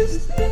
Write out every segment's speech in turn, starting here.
Jueves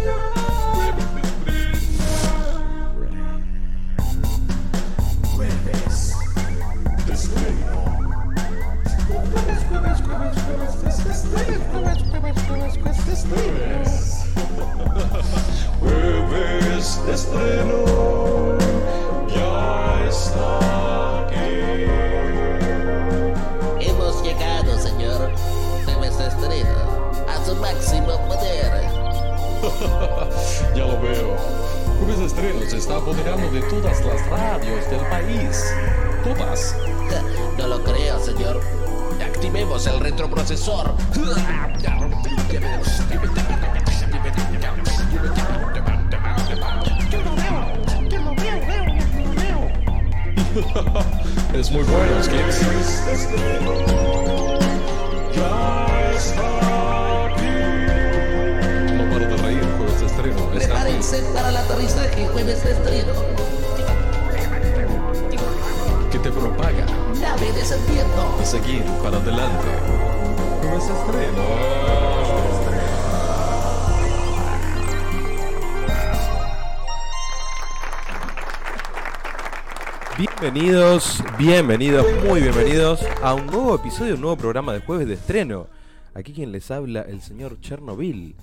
Bienvenidos, muy bienvenidos a un nuevo episodio, un nuevo programa de jueves de estreno. Aquí quien les habla, el señor Chernobyl.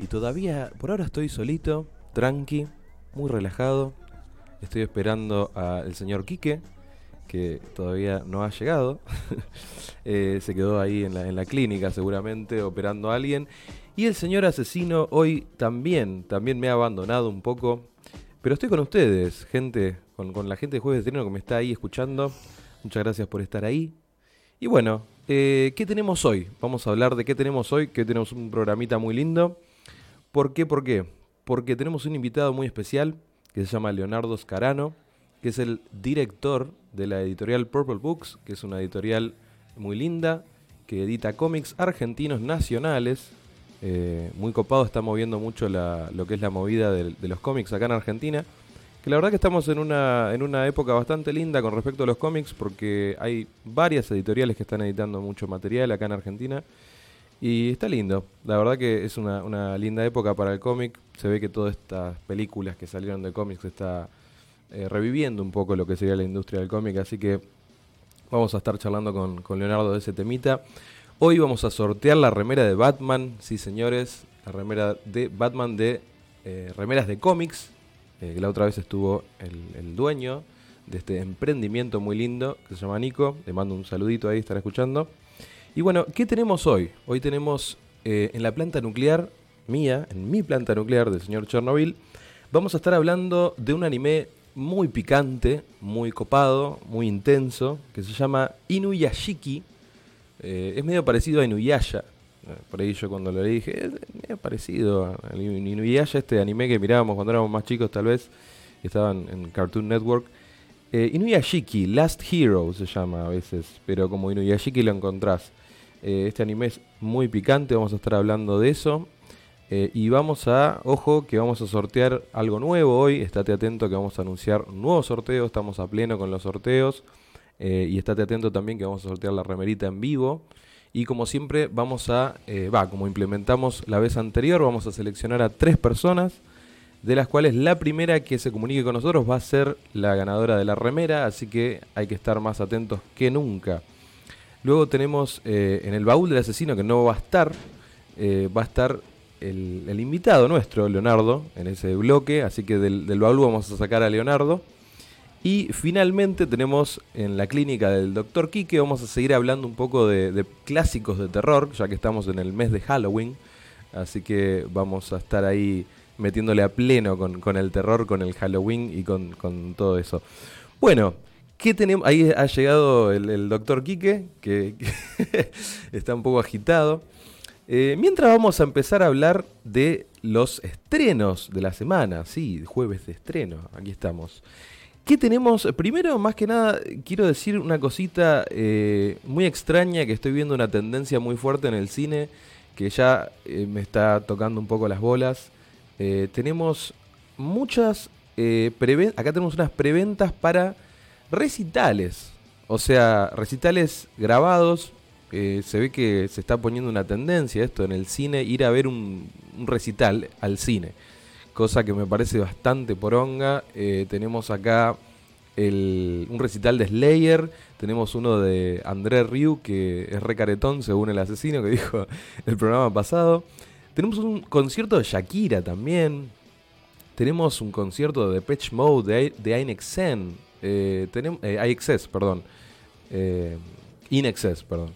Y todavía, por ahora estoy solito, tranqui, muy relajado. Estoy esperando al señor Quique, que todavía no ha llegado. Eh, se quedó ahí en la, en la clínica seguramente operando a alguien. Y el señor asesino hoy también, también me ha abandonado un poco. Pero estoy con ustedes, gente, con, la gente de Jueves de Estreno que me está ahí escuchando. Muchas gracias por estar ahí. Y bueno, eh, ¿qué tenemos hoy? Vamos a hablar de qué tenemos hoy, que tenemos un programita muy lindo. ¿Por qué? ¿Por qué? Porque tenemos un invitado muy especial que se llama Leonardo Scarano, que es el director de la editorial Purple Books, que es una editorial muy linda, que edita cómics argentinos nacionales. Eh, muy copado, está moviendo mucho la- lo que es la movida del- de, los cómics acá en Argentina. Que la verdad que estamos en una, en una época bastante linda con respecto a los cómics, porque hay varias editoriales que están editando mucho material acá en Argentina. Y está lindo, la verdad que es una, una linda época para el cómic. Se ve que todas estas películas que salieron de cómics está eh, reviviendo un poco lo que sería la industria del cómic, así que vamos a estar charlando con, con Leonardo de ese temita. Hoy vamos a sortear la remera de Batman, sí señores, la remera de Batman de eh, remeras de cómics, eh, la otra vez estuvo el, el dueño de este emprendimiento muy lindo que se llama Nico, le mando un saludito ahí, estará escuchando. Y bueno, ¿qué tenemos hoy? Hoy tenemos eh, en la planta nuclear mía, en mi planta nuclear del señor Chernobyl, vamos a estar hablando de un anime muy picante, muy copado, muy intenso, que se llama Inuyashiki. Eh, es medio parecido a Inuyasha. Eh, Por ahí yo cuando lo leí dije, es medio parecido al Inuyasha, este anime que mirábamos cuando éramos más chicos tal vez, que estaban en Cartoon Network. Eh, Inuyashiki, Last Hero se llama a veces, pero como Inuyashiki lo encontrás. Eh, este anime es muy picante, vamos a estar hablando de eso. Y vamos a, ojo, que vamos a sortear algo nuevo hoy. Estate atento que vamos a anunciar un nuevo sorteo. Estamos a pleno con los sorteos. Y estate atento también que vamos a sortear la remerita en vivo. Y como siempre, vamos a, eh, va, como implementamos la vez anterior, vamos a seleccionar a tres personas. De las cuales la primera que se comunique con nosotros va a ser la ganadora de la remera. Así que hay que estar más atentos que nunca. Luego tenemos eh, en el baúl del asesino que no va a estar, eh, va a estar el, invitado nuestro, Leonardo, en ese bloque. Así que del baúl vamos a sacar a Leonardo. Y finalmente tenemos en la clínica del Dr. Quique, vamos a seguir hablando un poco de, clásicos de terror, ya que estamos en el mes de Halloween. Así que vamos a estar ahí metiéndole a pleno con, con el terror, con el Halloween y con, con todo eso. Bueno, ¿qué tenemos? Ahí ha llegado el, el doctor Quique, que, que está un poco agitado. Eh, mientras vamos a empezar a hablar de los estrenos de la semana, sí, jueves de estreno, aquí estamos. ¿Qué tenemos? Primero, más que nada, quiero decir una cosita eh, muy extraña que estoy viendo una tendencia muy fuerte en el cine que ya eh, me está tocando un poco las bolas. Eh, tenemos muchas acá tenemos unas preventas para recitales, o sea, recitales grabados se ve que se está poniendo una tendencia esto en el cine, ir a ver un, un recital al cine. Cosa que me parece bastante poronga. Eh, tenemos acá el- un recital de Slayer. Tenemos uno de André Ryu, que es recaretón, según el asesino que dijo el programa pasado. Tenemos un concierto de Shakira también. Tenemos un concierto de Patch Mode de, INXN. Eh, tenemos, eh, IXS, perdón. Eh, INXS, perdón.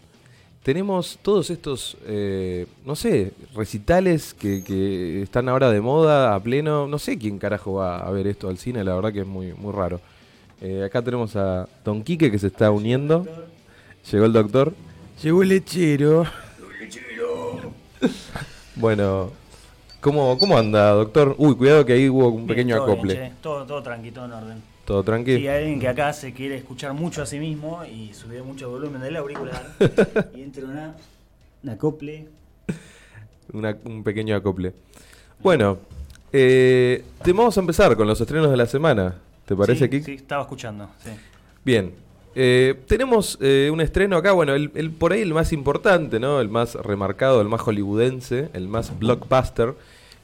Tenemos todos estos, eh, no sé, recitales que, que están ahora de moda, a pleno. No sé quién carajo va a ver esto al cine, la verdad que es muy, muy raro. Eh, acá tenemos a Don Quique que se está uniendo. Llegó el doctor. Llegó el lechero. Bueno, ¿cómo, ¿cómo anda, doctor? Uy, cuidado que ahí hubo un Bien, pequeño todo bien, acople. che. todo, todo tranquilo, todo en orden. ¿Todo tranquilo? hay alguien que acá se quiere escuchar mucho a sí mismo y subió mucho el volumen del auricular. y entra una, una acople. Una- un pequeño acople. Bueno, eh, te vamos a empezar con los estrenos de la semana. ¿Te parece, sí, Kik? Sí, estaba escuchando. Sí. Bien. Eh, tenemos eh, un estreno acá, bueno, el, el- por ahí el más importante, ¿no? El más remarcado, el más hollywoodense, el más blockbuster,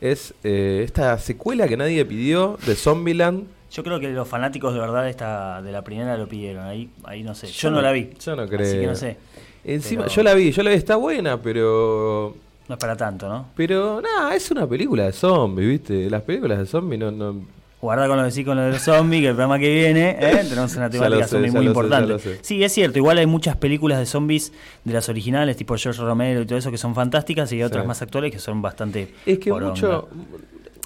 es esta secuela que nadie pidió de Zombieland. Yo creo que los fanáticos de verdad de, esta, de la primera lo pidieron. Ahí, ahí no sé. Yo, Yo no, no- la vi. yo no Así que creo. no sé. Encima, Pero- yo la vi, yo la vi, está buena, pero... No es para tanto, ¿no? Pero nada, es una película de zombies, ¿viste? Las películas de zombies no... no Guarda con lo que sí con lo de los zombies, que el programa que viene, ¿eh? tenemos una temática sé, zombie muy importante. sé. Sí, es cierto, igual hay muchas películas de zombies de las originales, tipo George Romero y todo eso, que son fantásticas, y hay otras Sí. más actuales que son bastante. Es que poronga. mucho...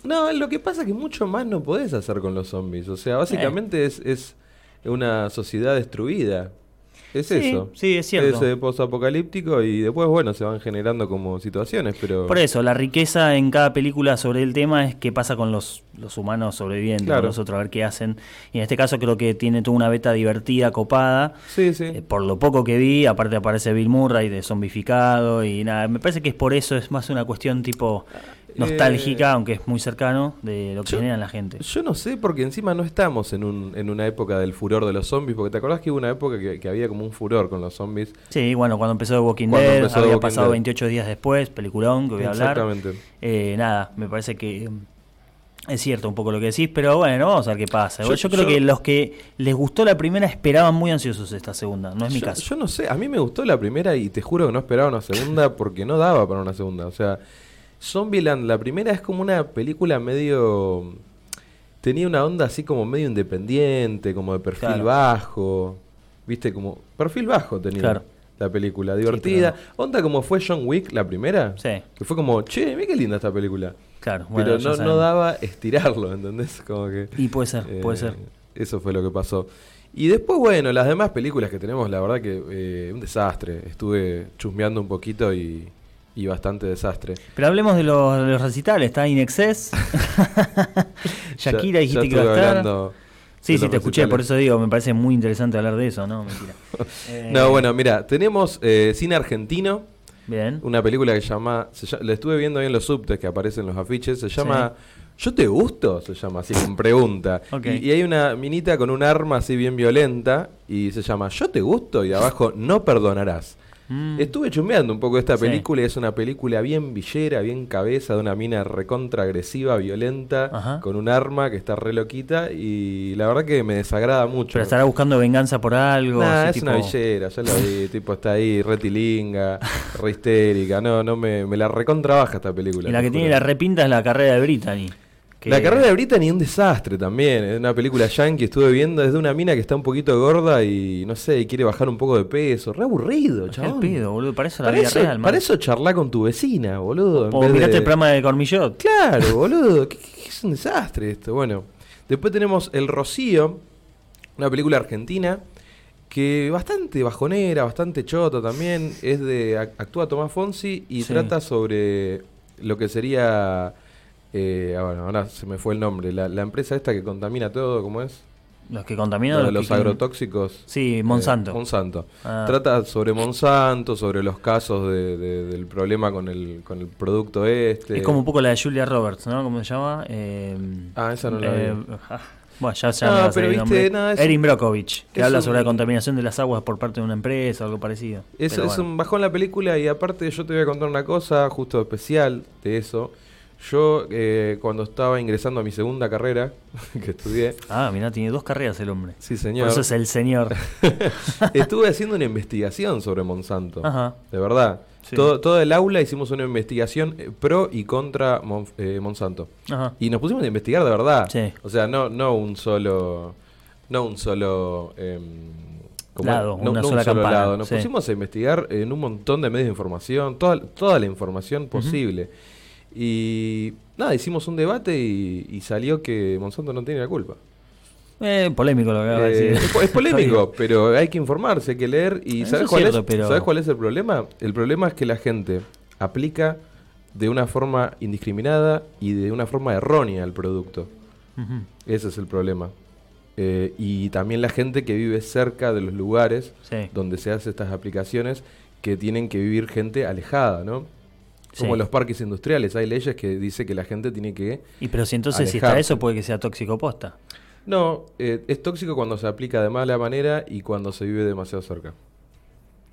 No, lo que pasa es que mucho más no podés hacer con los zombies. O sea, básicamente es, es una sociedad destruida. Es Sí, eso. sí, es cierto. Es eh, posapocalíptico y después, bueno, se van generando como situaciones, pero... Por eso, la riqueza en cada película sobre el tema es qué pasa con los, los humanos sobrevivientes, Claro. nosotros, a ver qué hacen. Y en este caso creo que tiene toda una beta divertida, copada. Sí, sí. Eh, por lo poco que vi, aparte aparece Bill Murray de zombificado y nada, me parece que es por eso, es más una cuestión tipo nostálgica, Eh, aunque es muy cercano, de lo que yo- generan la gente. Yo no sé, porque encima no estamos en, un, en una época del furor de los zombies, porque te acordás que hubo una época que, que había como un furor con los zombies. Sí, bueno, cuando empezó The Walking Dead, había Walking pasado Dead. 28 días después, peliculón que voy a hablar. Exactamente. Eh, nada, me parece que mm, es cierto un poco lo que decís, pero bueno, vamos a ver qué pasa. Yo, Yo- creo yo- que los que les gustó la primera esperaban muy ansiosos esta segunda, no es mi caso. yo no sé, a mí me gustó la primera y te juro que no esperaba una segunda porque no daba para una segunda. O sea, Zombieland, la primera es como una película medio... Tenía una onda así como medio independiente, como de perfil Claro. bajo. ¿Viste? Como perfil bajo tenía Claro. la película. Divertida. Onda como fue John Wick, la primera. Sí. Que fue como, che, mira qué linda esta película. Claro, bueno, Pero no, daba estirarlo, ¿entendés? Como que... Y puede ser, puede Eh, ser. Eso fue lo que pasó. Y después, bueno, las demás películas que tenemos, la verdad que eh, un desastre. Estuve chusmeando un poquito y, y bastante desastre. Pero hablemos de los, de los recitales, está Inexcess. Shakira dijiste que a estar. hablando Sí, sí, te escuché, por eso digo, me parece muy interesante hablar de eso, ¿no? Mentira. Eh, No, bueno, mira, tenemos eh, cine argentino, Bien. una película que se llama, se llama- la estuve viendo ahí en los subtes que aparecen en los afiches, se llama ¿Yo te gusto? Se llama así, con pregunta. Y hay una minita con un arma así bien violenta y se llama ¿Yo te gusto? Y abajo no perdonarás. Mm. Estuve chumbeando un poco esta Sí. película y es una película bien villera, bien cabeza, de una mina recontra agresiva, violenta, Ajá. con un arma que está re loquita y la verdad que me desagrada mucho. Pero estará buscando venganza por algo. Nah, es tipo- una villera, ya la vi, tipo está ahí, retilinga, re histérica, no, no me, me la recontra baja esta película. Y la que tiene la repinta es la carrera de Brittany. Que- La carrera de Brittany es un desastre también. Es una película yankee, estuve viendo, es de una mina que está un poquito gorda y no sé, y quiere bajar un poco de peso. Re aburrido, pedo, boludo. Para eso la Para vida eso, real, man. para eso charla con tu vecina, boludo. O miraste de- el programa de Cormillot. Claro, boludo. ¿Qué- qué- qué es un desastre esto. Bueno, después tenemos El Rocío, una película argentina que bastante bajonera, bastante chota también. Es de ac- actúa Tomás Fonsi y Sí. trata sobre lo que sería. Eh, ah, bueno, ahora se me fue el nombre. La, la empresa esta que contamina todo, ¿cómo es? Los que contaminan. Los los que- agrotóxicos. Sí, Monsanto. Eh, Monsanto. Ah. Trata sobre Monsanto, sobre los casos de- de- del problema con el, con el producto este. Es como un poco la de Julia Roberts, ¿no? ¿Cómo se llama? Eh, Ah, esa no la eh, vi. ah, Bueno, ya, ya No, me pero viste, es Erin Brockovich, que habla un- sobre la contaminación de las aguas por parte de una empresa o algo parecido. Es, es bueno. un bajón la película y aparte yo te voy a contar una cosa justo especial de eso. Yo eh, cuando estaba ingresando a mi segunda carrera, que estudié, Ah, mirá, tiene dos carreras el hombre. sí Por señor, eso es el señor. estuve haciendo una investigación sobre Monsanto. Ajá. De verdad. Sí. Todo, todo el aula hicimos una investigación eh, pro y contra Mon- eh, Monsanto. Ajá. Y nos pusimos a investigar de verdad. Sí. O sea, no, no un solo. No un solo. em, ¿cómo Lado, no- una no un sola solo campana, lado. Nos sí. pusimos a investigar en un montón de medios de información, toda, toda la información posible. Y nada, hicimos un debate y, y salió que Monsanto no tiene la culpa. Eh, polémico lo que de Eh, decir. es, po- es polémico, pero hay que informarse, hay que leer. ¿Y sabes es cuál, cierto, es, pero- ¿sabes cuál es el problema? El problema es que la gente aplica de una forma indiscriminada y de una forma errónea el producto. Ese es el problema. Eh, y también la gente que vive cerca de los lugares Sí. donde se hacen estas aplicaciones que tienen que vivir gente alejada, ¿no? Como Sí. los parques industriales. Hay leyes que dice que la gente tiene que... Y pero si entonces si está eso puede que sea tóxico posta. No, eh, es tóxico cuando se aplica de mala manera y cuando se vive demasiado cerca.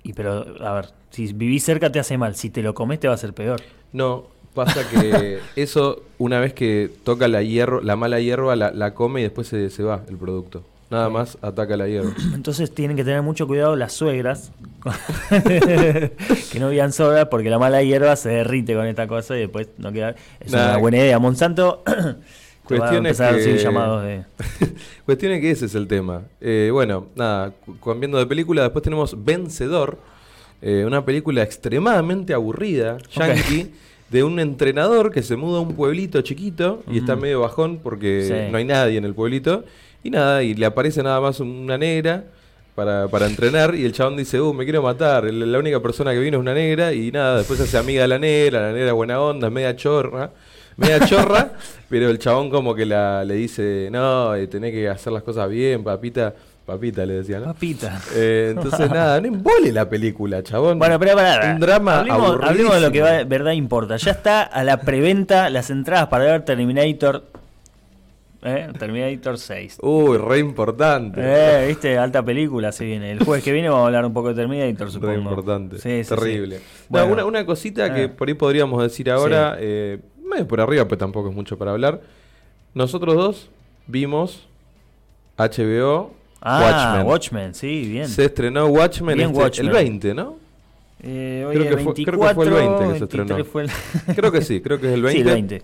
Y pero, a ver, si vivís cerca te hace mal, si te lo comes te va a ser peor. No, pasa que eso una vez que toca la hierro, la mala hierba la, la come y después se, se va el producto. Nada más ataca la hierba. Entonces tienen que tener mucho cuidado las suegras que no vivan solas porque la mala hierba se derrite con esta cosa y después no queda. Es una buena idea. Monsanto te va a Cuestión es empezar a recibir que- llamados de. Cuestión es que ese es el tema. Eh, bueno, nada, cambiando de película, después tenemos Vencedor, eh, una película extremadamente aburrida, yankee, de un entrenador que se muda a un pueblito chiquito y está medio bajón porque Sí. no hay nadie en el pueblito. Y nada, y le aparece nada más una negra para, para entrenar y el chabón dice, uh, me quiero matar. La única persona que vino es una negra y nada, después se hace amiga de la negra, la negra es buena onda, es media chorra. Media chorra, pero el chabón como que la, le dice, no, eh, tenés que hacer las cosas bien, papita. Papita le decía, ¿no? Papita. Eh, entonces nada, no embole la película, chabón. Bueno, pero pará, Un drama hablemos, hablemos de lo que va- verdad importa. Ya está a la preventa las entradas para ver Terminator. ¿Eh? Terminator 6. Uy, re importante. Eh, viste, alta película se viene. El jueves que viene vamos a hablar un poco de Terminator, supongo. Re importante. Sí, sí, sí. Terrible. No, Bueno, una, una cosita que eh. por ahí podríamos decir ahora, eh, medio por arriba, pero tampoco es mucho para hablar. Nosotros dos vimos HBO Ah, Watchmen. Watchmen. sí, bien. Se estrenó Watchmen, Bien, este- Watchmen. el 20, ¿no? Eh, creo que fue- creo que 24, fue el 20 que se 23 estrenó. el- Creo que sí, creo que es el 20. Sí, el 20.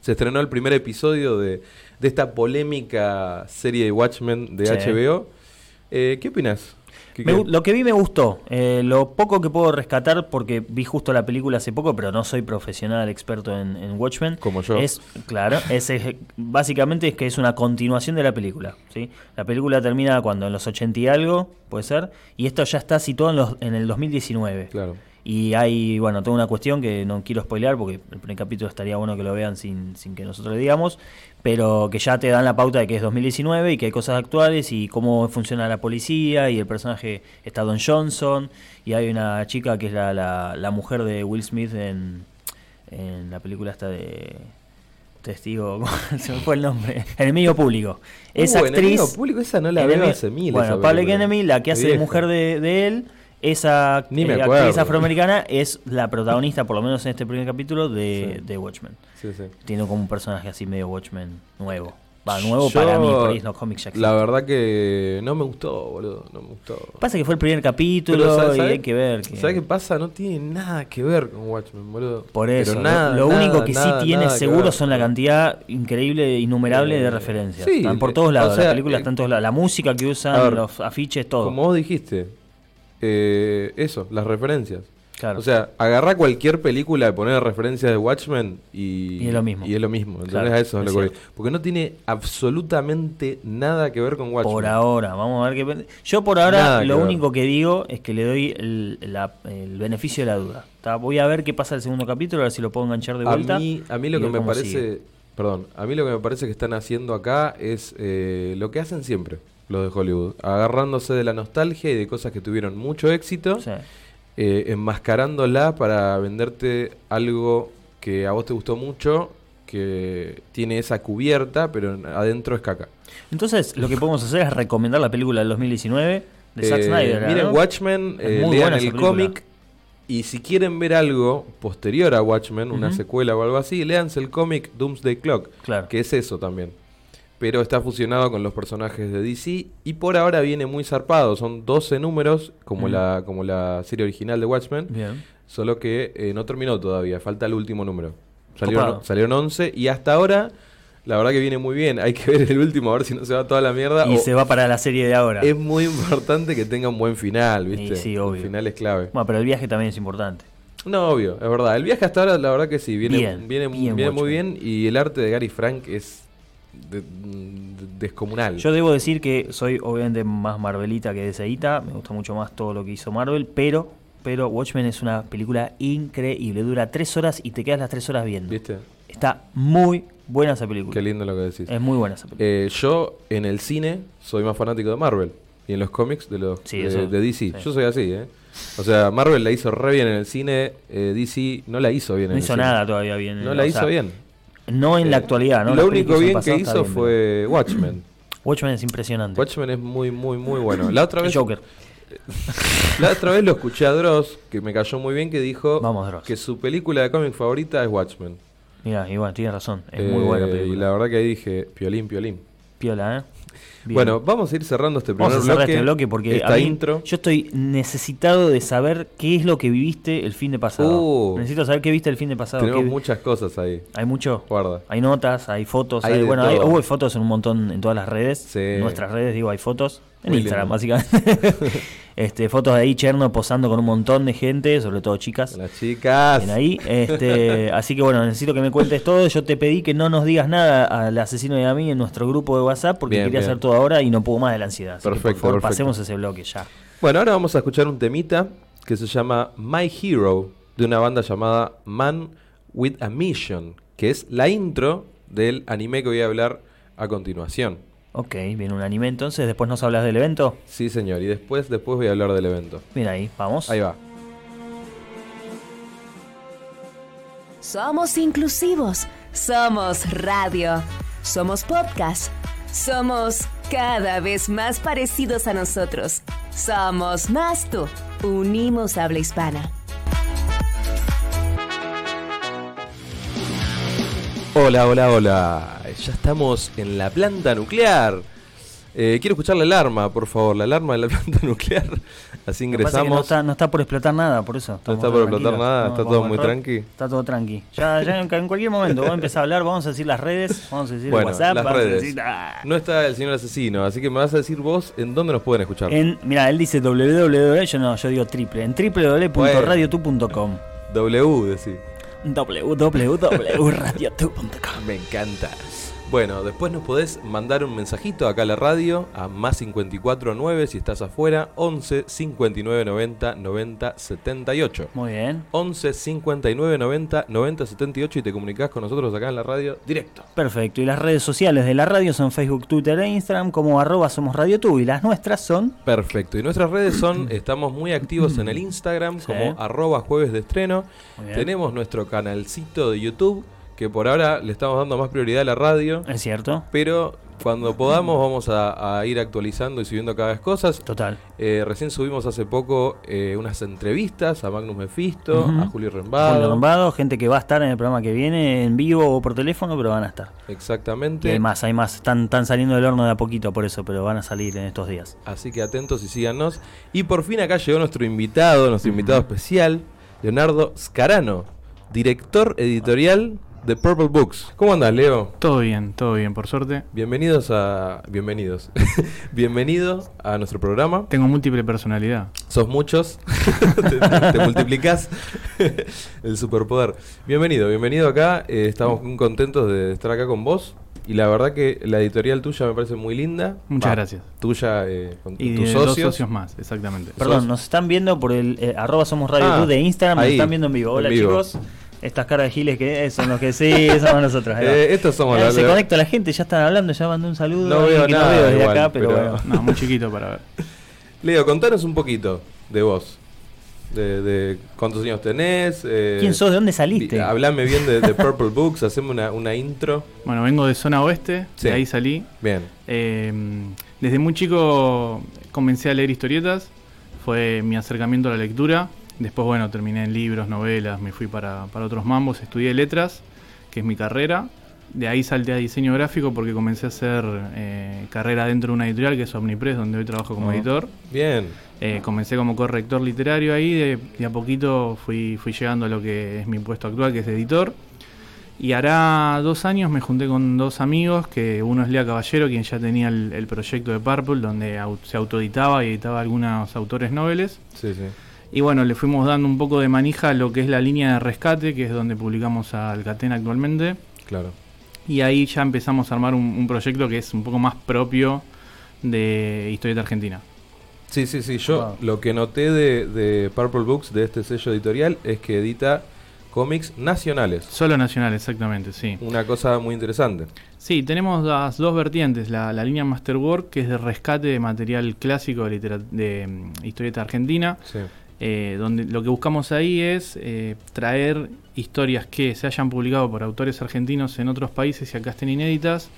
Se estrenó el primer episodio de, de esta polémica serie de Watchmen de Sí. HBO. Eh, ¿Qué opinas? Me lo que vi me gustó. Eh, lo poco que puedo rescatar, porque vi justo la película hace poco, pero no soy profesional experto en, en Watchmen. Como yo. Es, claro, es, es- básicamente es que es una continuación de la película. ¿sí? La película termina cuando, en los 80 y algo, puede ser, y esto ya está situado en, los, en el 2019. Claro. Y hay, bueno, toda una cuestión que no quiero spoilear porque el primer capítulo estaría bueno que lo vean sin, sin que nosotros le digamos, pero que ya te dan la pauta de que es 2019 y que hay cosas actuales y cómo funciona la policía y el personaje está Don Johnson y hay una chica que es la, la, la mujer de Will Smith en, en la película esta de testigo, ¿cómo se me fue el nombre? Enemigo público. Esa Uh, Enemigo actriz... Público, esa no la veo hace mil. Bueno, Public. Enemy, la que hace de mujer de, de él, esa Ni me eh, actriz afroamericana es la protagonista, por lo menos en este primer capítulo, de, Sí. de Watchmen. Sí, sí. Tiene como un personaje así medio Watchmen nuevo. Va, nuevo Yo, para mí, por ahí no cómics ya La verdad que no me gustó, boludo. No me gustó. Pasa que fue el primer capítulo ¿sabes- y sabes- hay que ver. Que... ¿Sabes qué pasa? No tiene nada que ver con Watchmen, boludo. Por eso, Pero lo- nada, lo, nada, único que nada, sí tiene seguro son la cantidad increíble, innumerable de Eh, referencias. sí, Están por eh, todos lados, o sea, la película eh, todos lados. La música que usan, ver, los afiches, todo. Como vos dijiste, eh, eso, las referencias. Claro. O sea, agarrá cualquier película de poner referencias de Watchmen y, Y es lo mismo. Y es lo mismo, ¿entendés? Claro, a eso es lo que. Porque no tiene absolutamente nada que ver con Watchmen. Por ahora, vamos a ver qué. Yo por ahora Nada que lo ver. único que digo es que le doy el, la- el beneficio de la duda. Voy a ver qué pasa el segundo capítulo, a ver si lo puedo enganchar de A vuelta. mí, a mí lo y que me parece, sigue. perdón, a mí lo que me parece que están haciendo acá es eh, lo que hacen siempre los de Hollywood, agarrándose de la nostalgia y de cosas que tuvieron mucho éxito, Sí. eh, enmascarándola para venderte algo que a vos te gustó mucho que tiene esa cubierta, pero adentro es caca. Entonces, lo que podemos hacer es recomendar la película del 2019 de Zack Eh, Snyder. Miren. Watchmen, eh, lean el cómic. Y si quieren ver algo posterior a Watchmen, una secuela o algo así, léanse el cómic Doomsday Clock, Claro. que es eso también. Pero está fusionado con los personajes de DC y por ahora viene muy zarpado. Son 12 números, como, Mm. la, como la serie original de Watchmen, Bien. solo que eh, no terminó todavía, falta el último número. Salieron, salieron 11 y hasta ahora, la verdad que viene muy bien. Hay que ver el último, a ver si no se va toda la mierda. Y o- se va para la serie de ahora. es muy importante que tenga un buen final, Y ¿viste? sí, obvio. El final es clave. Bueno, pero el viaje también es importante. No, obvio, es verdad. El viaje hasta ahora, la verdad que sí, viene, Bien, viene, bien, viene muy bien. Y el arte de Gary Frank es de- de- descomunal. Yo debo decir que soy obviamente más Marvelita que DCita, me gusta mucho más todo lo que hizo Marvel, pero pero Watchmen es una película increíble, dura tres horas y te quedas las tres horas viendo. ¿Viste? Está muy buena esa película. Qué lindo lo que decís. Es muy buena esa película. Eh, yo en el cine soy más fanático de Marvel. Y en los cómics de los Sí, de, eso, de DC. sí. Yo soy así, ¿eh? O sea, Marvel la hizo re bien en el cine, eh, DC no la hizo bien no en el hizo cine. nada todavía bien. No la sea, hizo bien. No en la Eh, actualidad, ¿no? Lo único bien que hizo bien, fue Watchmen. Watchmen es impresionante. Watchmen es muy, muy, muy bueno. La otra vez, Joker. la otra vez lo escuché a Dross, que me cayó muy bien, que dijo Vamos, Dross. que su película de cómic favorita es Watchmen. Mira, y bueno, tienes razón. Es Eh, muy buena Y película. la verdad que ahí dije, piolín, piolín. Piola, ¿eh? Bien. Bueno, vamos a ir cerrando este primer Vamos a cerrar bloque. este bloque porque esta mí- intro. yo estoy necesitado de saber qué es lo que viviste el fin de pasado. Uh. Necesito saber qué viste el fin de pasado. Tenemos qué- muchas cosas ahí. Hay mucho. Guarda. Hay notas, hay fotos, Hay bueno, hay, hubo fotos en un montón en todas las redes. Sí. En nuestras redes, digo, hay fotos. En Muy Instagram, lindo. básicamente. este, fotos de ahí, Cherno posando con un montón de gente, sobre todo chicas. Las chicas. Ahí. Este, así que bueno, necesito que me cuentes todo. Yo te pedí que no nos digas nada al asesino y a mí en nuestro grupo de WhatsApp porque Bien, quería bien. hacer todo ahora y no puedo más de la ansiedad. Así que, Perfecto, por favor, perfecto. pasemos ese bloque ya. Bueno, ahora vamos a escuchar un temita que se llama My Hero de una banda llamada Man with a Mission, que es la intro del anime que voy a hablar a continuación. Ok, viene un anime entonces. Después nos hablas del evento. Sí, señor, y después después voy a hablar del evento. Mira ahí, vamos. Ahí va. Somos inclusivos, somos radio, somos podcast, somos cada vez más parecidos a nosotros. Somos más tú. Unimos habla hispana. Hola, hola, hola. Ya estamos en la planta nuclear. Eh, quiero escuchar la alarma, por favor, la alarma de la planta nuclear. Así ingresamos. no, está, no está por explotar nada, por eso. estamos está por explotar nada, está todo muy tranqui. Está todo tranqui. Ya, ya en, en cualquier momento vamos a empezar a hablar, vamos a decir las redes, vamos a decir Bueno, WhatsApp, las vamos a redes. decir. ah. No está el señor asesino, así que me vas a decir vos en dónde nos pueden escuchar. En, mira, él dice www, yo no, yo digo triple, en www.radiotu.com. W, decís. www.radiotu.com. Me encanta. Bueno, después nos podés mandar un mensajito acá a la radio a más 549 si estás afuera, 11 59 90 90 78. Muy bien. 11 59 90 90 78 y te comunicás con nosotros acá en la radio directo. Perfecto. Y las redes sociales de la radio son Facebook, Twitter e Instagram como arroba somos Radio Tu. Y las nuestras son Perfecto. Y nuestras redes son, estamos muy activos en el Instagram Sí. como arroba jueves de estreno. Tenemos nuestro canalcito de YouTube, que por ahora le estamos dando más prioridad a la radio. Es cierto. Pero cuando podamos vamos a, a ir actualizando y subiendo cada vez cosas. Total. Eh, recién subimos hace poco eh, unas entrevistas a Magnus Mephisto, Ujú. a Julio Rembado. Julio Lombado, gente que va a estar en el programa que viene en vivo o por teléfono, pero van a estar. Y Exactamente. hay más, hay más. Están, están saliendo del horno de a poquito por eso, pero van a salir en estos días. Así que atentos y síganos. Y por fin acá llegó nuestro invitado, nuestro invitado especial, Leonardo Scarano, director editorial de Purple Books. ¿Cómo andas, Leo? Todo bien, todo bien, por suerte. Bienvenidos a. Bienvenidos. Bienvenido a nuestro programa. Tengo múltiple personalidad. Sos muchos, te, te multiplicás el superpoder. Bienvenido, bienvenido acá. eh, estamos muy contentos de estar acá con vos. Y la verdad que la editorial tuya me parece muy linda. Muchas Va, gracias. Tuya eh, con Y tus de socios. dos socios más, exactamente. Perdón, Sos- nos están viendo por el eh, arroba somos Radio Ah, de Instagram, nos están viendo en vivo. en Hola vivo. chicos. Estas caras de giles que son los que sí, somos nosotros. Eh, estos somos Eh, la- se la- conecta la gente, ya están hablando, ya mandé un saludo. No veo que nada no veo desde igual, acá, pero, pero- bueno. No, muy chiquito para ver. Leo, contanos un poquito de vos. De, de cuántos años tenés. eh, ¿Quién sos? ¿De dónde saliste? di- Hablame bien de, de Purple Books, haceme una, una intro. Bueno, vengo de zona oeste, Sí. de ahí salí. Bien. Eh, desde muy chico comencé a leer historietas, fue mi acercamiento a la lectura. Después, bueno, terminé en libros, novelas, me fui para, para otros mambos, estudié letras, que es mi carrera. De ahí salté a diseño gráfico porque comencé a hacer eh, carrera dentro de una editorial que es Omnipress, donde hoy trabajo como Ah. editor. Bien. Eh, comencé como corrector literario ahí, de, de a poquito fui, fui llegando a lo que es mi puesto actual, que es editor. Y hará dos años me junté con dos amigos, que uno es Lea Caballero, quien ya tenía el, el proyecto de Purple, donde au- se autoeditaba y editaba algunos autores noveles. Sí, sí. Y bueno, le fuimos dando un poco de manija a lo que es la línea de rescate, que es donde publicamos a Alcatena actualmente. Claro. Y ahí ya empezamos a armar un, un proyecto que es un poco más propio de historieta argentina. Sí, sí, sí. Yo Wow. lo que noté de, de Purple Books, de este sello editorial, es que edita cómics nacionales. Solo nacional, exactamente, sí. Una cosa muy interesante. Sí, tenemos las dos vertientes, la, la línea Masterwork, que es de rescate de material clásico de, litera- de mm, historieta argentina, Sí. Eh, donde lo que buscamos ahí es eh, traer historias que se hayan publicado por autores argentinos en otros países y acá estén inéditas,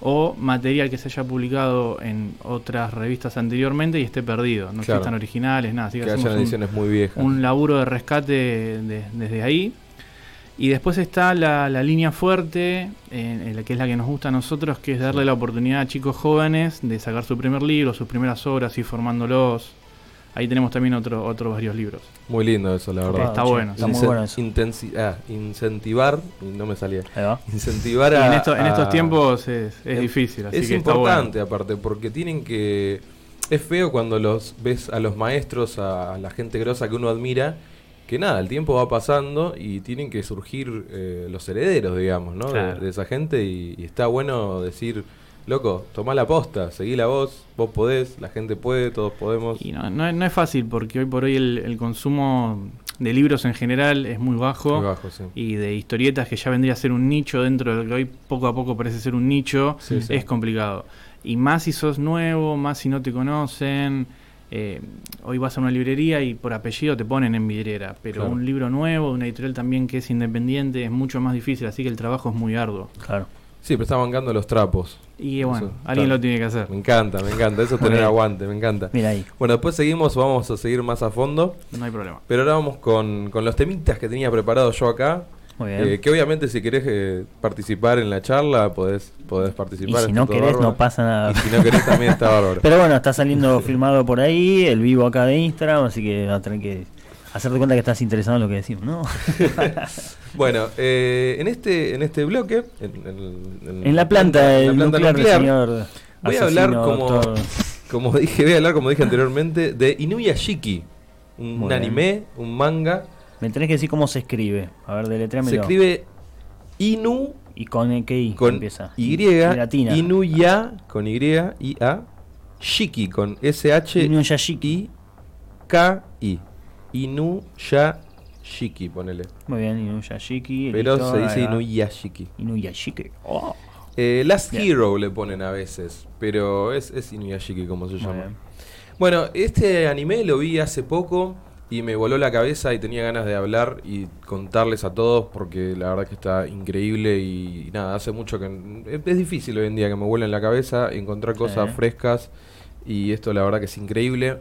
o material que se haya publicado en otras revistas anteriormente y esté perdido, no Claro. existan originales, nada, así que, Que hacemos hayan un- ediciones muy viejas. un laburo de rescate de- desde ahí. Y después está la, la línea fuerte, eh, en la que es la que nos gusta a nosotros, que es darle la oportunidad a chicos jóvenes de sacar su primer libro, sus primeras obras y formándolos. Ahí tenemos también otro, otros varios libros. Muy lindo eso, la verdad. Está bueno. Está muy bueno eso. intensi- ah, incentivar, y no me salía. Ahí va. Incentivar Y a. en, esto- en estos tiempos es, es Es- difícil, así es que está bueno. importante aparte, porque tienen que... Es feo cuando los ves a los maestros, a la gente grosa que uno admira, que nada, el tiempo va pasando y tienen que surgir eh, los herederos, digamos, ¿no? De-. De, esa gente y, y está bueno decir, loco, tomá la posta, seguí la voz, vos podés, la gente puede, todos podemos. Y no, no es- no es fácil porque hoy por hoy el, el consumo de libros en general es muy bajo. Muy bajo, sí. y de historietas que ya vendría a ser un nicho dentro de lo que hoy poco a poco parece ser un nicho, Sí, sí. es complicado. Y más si sos nuevo, más si no te conocen. eh, hoy vas a una librería y por apellido te ponen en vidriera, pero Claro. un libro nuevo, de una editorial también que es independiente, es mucho más difícil, así que el trabajo es muy arduo. Claro. Sí, pero está bancando los trapos. Y bueno, Eso, alguien está. lo tiene que hacer. Me encanta, me encanta, eso es tener bien. aguante, me encanta. Mira ahí. Bueno, después seguimos, vamos a seguir más a fondo. No hay problema. Pero ahora vamos con, con los temitas que tenía preparado yo acá. Muy bien. eh, que obviamente si querés eh, participar en la charla, podés, podés y participar. si está no querés, bárbaro. no pasa nada. Y si no querés también está bárbaro. Pero bueno, está saliendo filmado por ahí, el vivo acá de Instagram, así que vas a tener que hacerte cuenta que estás interesado en lo que decimos, ¿no? Bueno, eh, en este en este bloque, en, en- en la planta, en la planta nuclear, del nuclear, señor voy a hablar como, doctor. como dije, voy a hablar como dije anteriormente de Inuyashiki, un Muy bien. anime, un manga. Me tenés que decir cómo se escribe. A ver, deletréamelo. Se escribe Inu ¿Y con qué I con empieza? Y, latina. Inuya con Y, I, A, Shiki con S, H, Inuyashiki. I, K, I. Inuyashiki, ponele. Muy bien, Inuyashiki. Pero listo, se dice. Inuyashiki. Inuyashiki. Oh, Eh, Last Bien. Hero le ponen a veces, pero es, es Inuyashiki como se muy llama. bien. Bueno, este anime lo vi hace poco y me voló la cabeza y tenía ganas de hablar y contarles a todos porque la verdad que está increíble y, nada, hace mucho que... Es, difícil hoy en día que me vuela en la cabeza encontrar cosas Sí. frescas y esto la verdad que es increíble.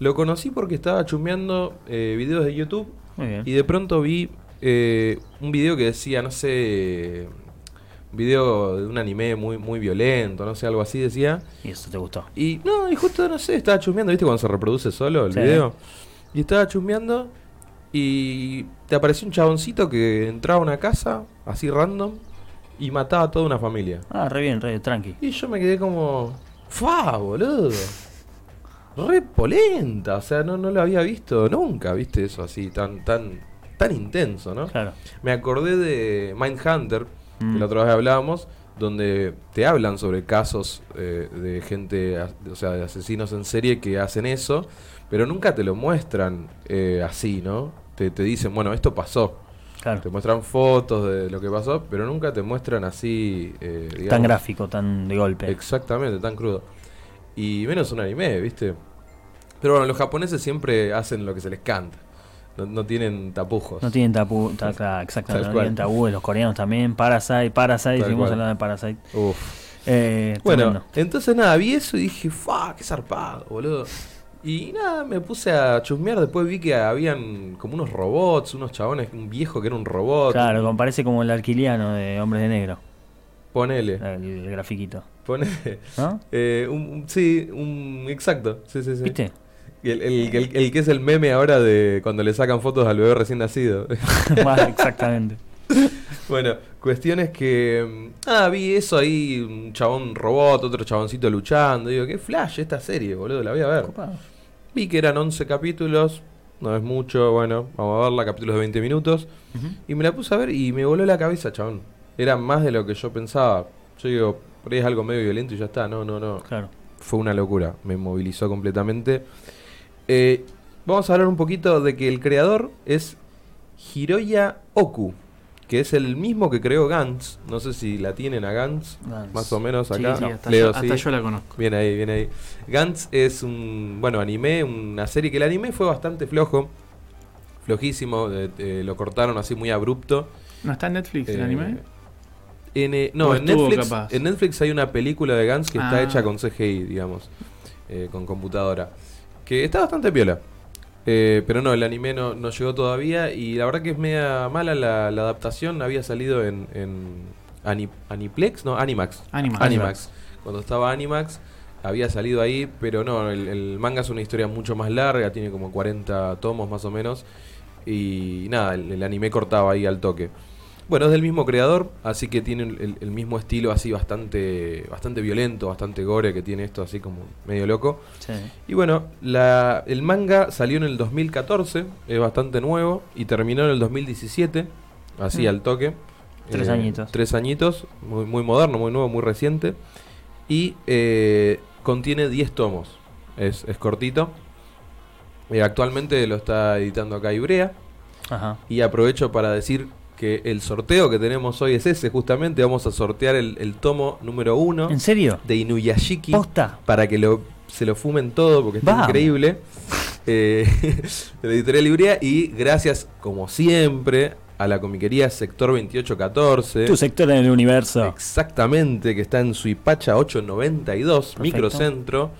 Lo conocí porque estaba chusmeando eh, videos de YouTube Muy bien. y de pronto vi eh, un video que decía, no sé, un video de un anime muy, muy violento, no sé, algo así decía. Y eso te gustó. Y no, y justo, no sé, estaba chusmeando, ¿viste? Cuando se reproduce solo el Sí. video. Y estaba chusmeando y te apareció un chaboncito que entraba a una casa, así random, y mataba a toda una familia. Ah, re bien, re tranqui. Y yo me quedé como, ¡fa, boludo! Re polenta, o sea, no, no lo había visto nunca, ¿viste? Eso así, tan, tan, tan intenso, ¿no? Claro. Me acordé de Mindhunter, que Mm. la otra vez hablábamos, donde te hablan sobre casos eh, de gente, o sea, de asesinos en serie que hacen eso, pero nunca te lo muestran eh, así, ¿no? Te, te dicen, bueno, esto pasó. Claro. Te muestran fotos de lo que pasó, pero nunca te muestran así, eh, digamos, Tan gráfico, tan de golpe. Exactamente, tan crudo. Y menos un anime, ¿viste? Pero bueno, los japoneses siempre hacen lo que se les canta. No, no tienen tapujos. No tienen tabú, ta- exactamente, no tienen tabúes, los coreanos también, Parasite, Parasite, Tal seguimos cual. hablando de Parasite. Uf. Eh, Bueno, tremendo. entonces nada, vi eso y dije, ¡fa! ¡Qué zarpado, boludo! Y nada, me puse a chusmear. Después vi que habían como unos robots, unos chabones, un viejo que era un robot. Claro, como parece como el alquiliano de Hombres de Negro, Ponele, el, el grafiquito. ponele. ¿No? Eh, un, un- sí, un. Exacto, sí, sí, sí. ¿Viste? El, el- el- el que es el meme ahora de cuando le sacan fotos al bebé recién nacido. Más exactamente. bueno, cuestiones que. mm, Ah, vi eso ahí, un chabón robot, otro chaboncito luchando. Digo, qué flash esta serie, boludo, la voy a ver. Vi que eran 11 capítulos, no es mucho, bueno, vamos a verla, capítulos de 20 minutos. Y me la puse a ver y me voló la cabeza, chabón. Era más de lo que yo pensaba. Yo digo, por ahí es algo medio violento y ya está. No, no, no. Claro. Fue una locura, me movilizó completamente. Eh, vamos a hablar un poquito de que el creador es Hiroya Oku, que es el mismo que creó Gantz. No sé si la tienen a Gantz, Gantz. más o menos acá. Sí, hasta, Leo, yo, hasta sí. yo la conozco. Bien ahí, bien ahí. Gantz es un, bueno, anime, una serie que el anime fue bastante flojo, flojísimo, eh, eh, lo cortaron así muy abrupto. ¿No está en Netflix el Eh, anime? en, eh, no, ¿O en Netflix, capaz? en Netflix hay una película de Gantz que está Ah. hecha con CGI, digamos, eh, con computadora, que está bastante piola. Eh, pero no, el anime no, no llegó todavía y la verdad que es media mala la, la adaptación. Había salido en, en Ani- Aniplex, no, Animax. Animax. Animax. Cuando estaba Animax había salido ahí, pero no, el, el manga es una historia mucho más larga, tiene como 40 tomos más o menos. Y nada, el, el anime cortaba ahí al toque. Bueno, es del mismo creador, así que tiene el, el mismo estilo así bastante, bastante violento, bastante gore que tiene esto así como medio loco. Sí. Y bueno, la, el manga salió en el 2014, es bastante nuevo, y terminó en el 2017, así Mm. al toque. Eh, Tres añitos. Tres añitos, muy, muy moderno, muy nuevo, muy reciente. Y eh, contiene 10 tomos, es, es cortito. Eh, actualmente lo está editando acá Ibrea. Ajá. Y aprovecho para decir que el sorteo que tenemos hoy es ese, justamente vamos a sortear el, el tomo número uno ¿En serio? de Inuyashiki ¿Posta? para que lo, se lo fumen todo porque está increíble. Eh, de la editorial Librea y gracias, como siempre, a la comiquería Sector 2814. Tu sector en el universo. Exactamente, que está en Suipacha 892, Perfecto. microcentro.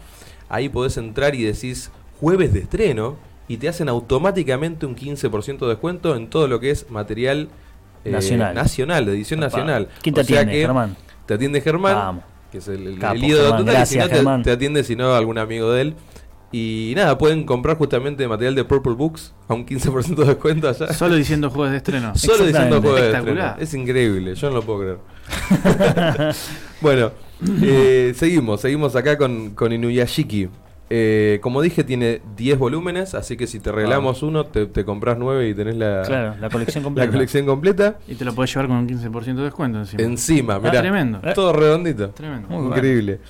Ahí podés entrar y decís jueves de estreno y te hacen automáticamente un 15% de descuento en todo lo que es material eh, Nacional. nacional, de edición nacional. ¿Quién te O sea atiende, que Germán? Te atiende Germán, Vamos. que es el, el, Capo, el ídolo Germán. total, y si Gracias, no te- atiende si no algún amigo de él. Y nada, pueden comprar justamente material de Purple Books a un 15% de descuento allá. Solo diciendo juegos de estreno. Solo diciendo Exactamente. juego de estreno. Es increíble, yo no lo puedo creer. bueno, eh, seguimos, seguimos acá con, con Inuyashiki. Eh, como dije, tiene 10 volúmenes, así que si te regalamos uno, te, te compras 9 y tenés la, Claro, la colección la completa. colección completa. Y te lo podés llevar con un 15% de descuento encima. Encima, Ah, mirá. tremendo. Todo redondito. Tremendo. Muy bueno. Increíble.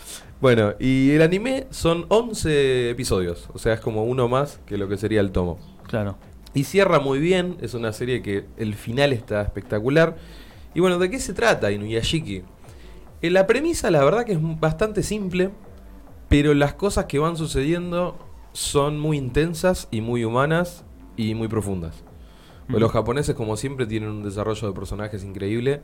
Bueno, y el anime son 11 episodios, o sea, es como uno más que lo que sería el tomo. Claro. Y cierra muy bien, es una serie que el final está espectacular. Y bueno, ¿de qué se trata Inuyashiki? Eh, la premisa la verdad que es bastante simple, pero las cosas que van sucediendo son muy intensas y muy humanas y muy profundas. Ujú. Los japoneses como siempre tienen un desarrollo de personajes increíble.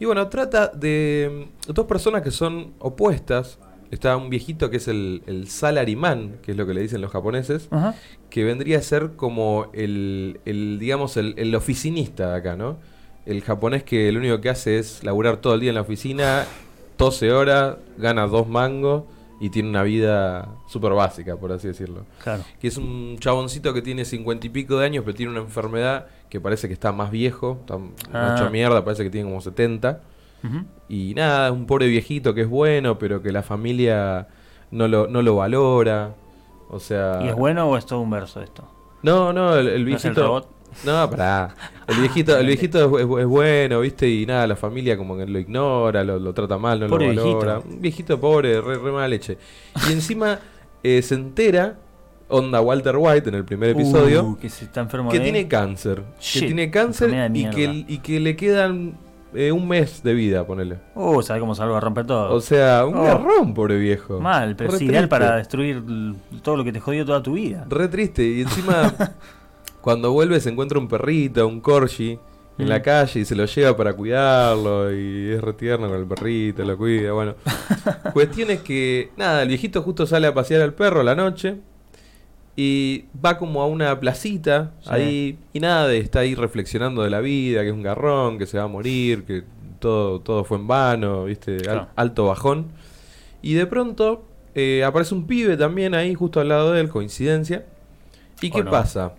Y bueno, trata de mm, dos personas que son opuestas. Está un viejito que es el, el salaryman, que es lo que le dicen los japoneses que vendría a ser como el, el, digamos, el, el oficinista de acá, ¿no? El japonés que lo único que hace es laburar todo el día en la oficina, 12 horas, gana dos mangos y tiene una vida súper básica, por así decirlo. Claro. Que es un chaboncito que tiene cincuenta y pico de años, pero tiene una enfermedad que parece que está más viejo, está Ah. hecho mierda, parece que tiene como 70. Ujú. Y nada, es un pobre viejito que es bueno, pero que la familia no lo, no lo valora. O sea... ¿Y es bueno o es todo un verso esto? No, no, el, el ¿No es el viejito. robot? No, pará. El viejito, el viejito es, es- es bueno, ¿viste? Y nada, la familia como que lo ignora, lo, lo trata mal, no Pobre lo valora. viejito. Un viejito pobre, re, re mala leche. Y encima eh, se entera, onda Walter White en el primer episodio, Uh, que se está enfermo que de- tiene cáncer. Shit, que tiene cáncer de y que, mierda. y que le quedan eh, un mes de vida, ponele. Uh, ¿sabes cómo salgo a romper todo? O sea, un Oh. garrón, pobre viejo. Mal, pero Re es ideal triste. para destruir l- todo lo que te jodió toda tu vida. Re triste. Y encima, Cuando vuelve se encuentra un perrito, un corgi, en la Mm. calle y se lo lleva para cuidarlo y es retierno con el perrito, lo cuida, bueno. Cuestión es que, nada, el viejito justo sale a pasear al perro a la noche y va como a una placita Sí. ahí y nada, de- está ahí reflexionando de la vida, que es un garrón, que se va a morir, que todo, todo fue en vano, viste, Al- alto bajón. Y de pronto eh, aparece un pibe también ahí justo al lado de él, coincidencia. ¿Y ¿O qué no? pasa?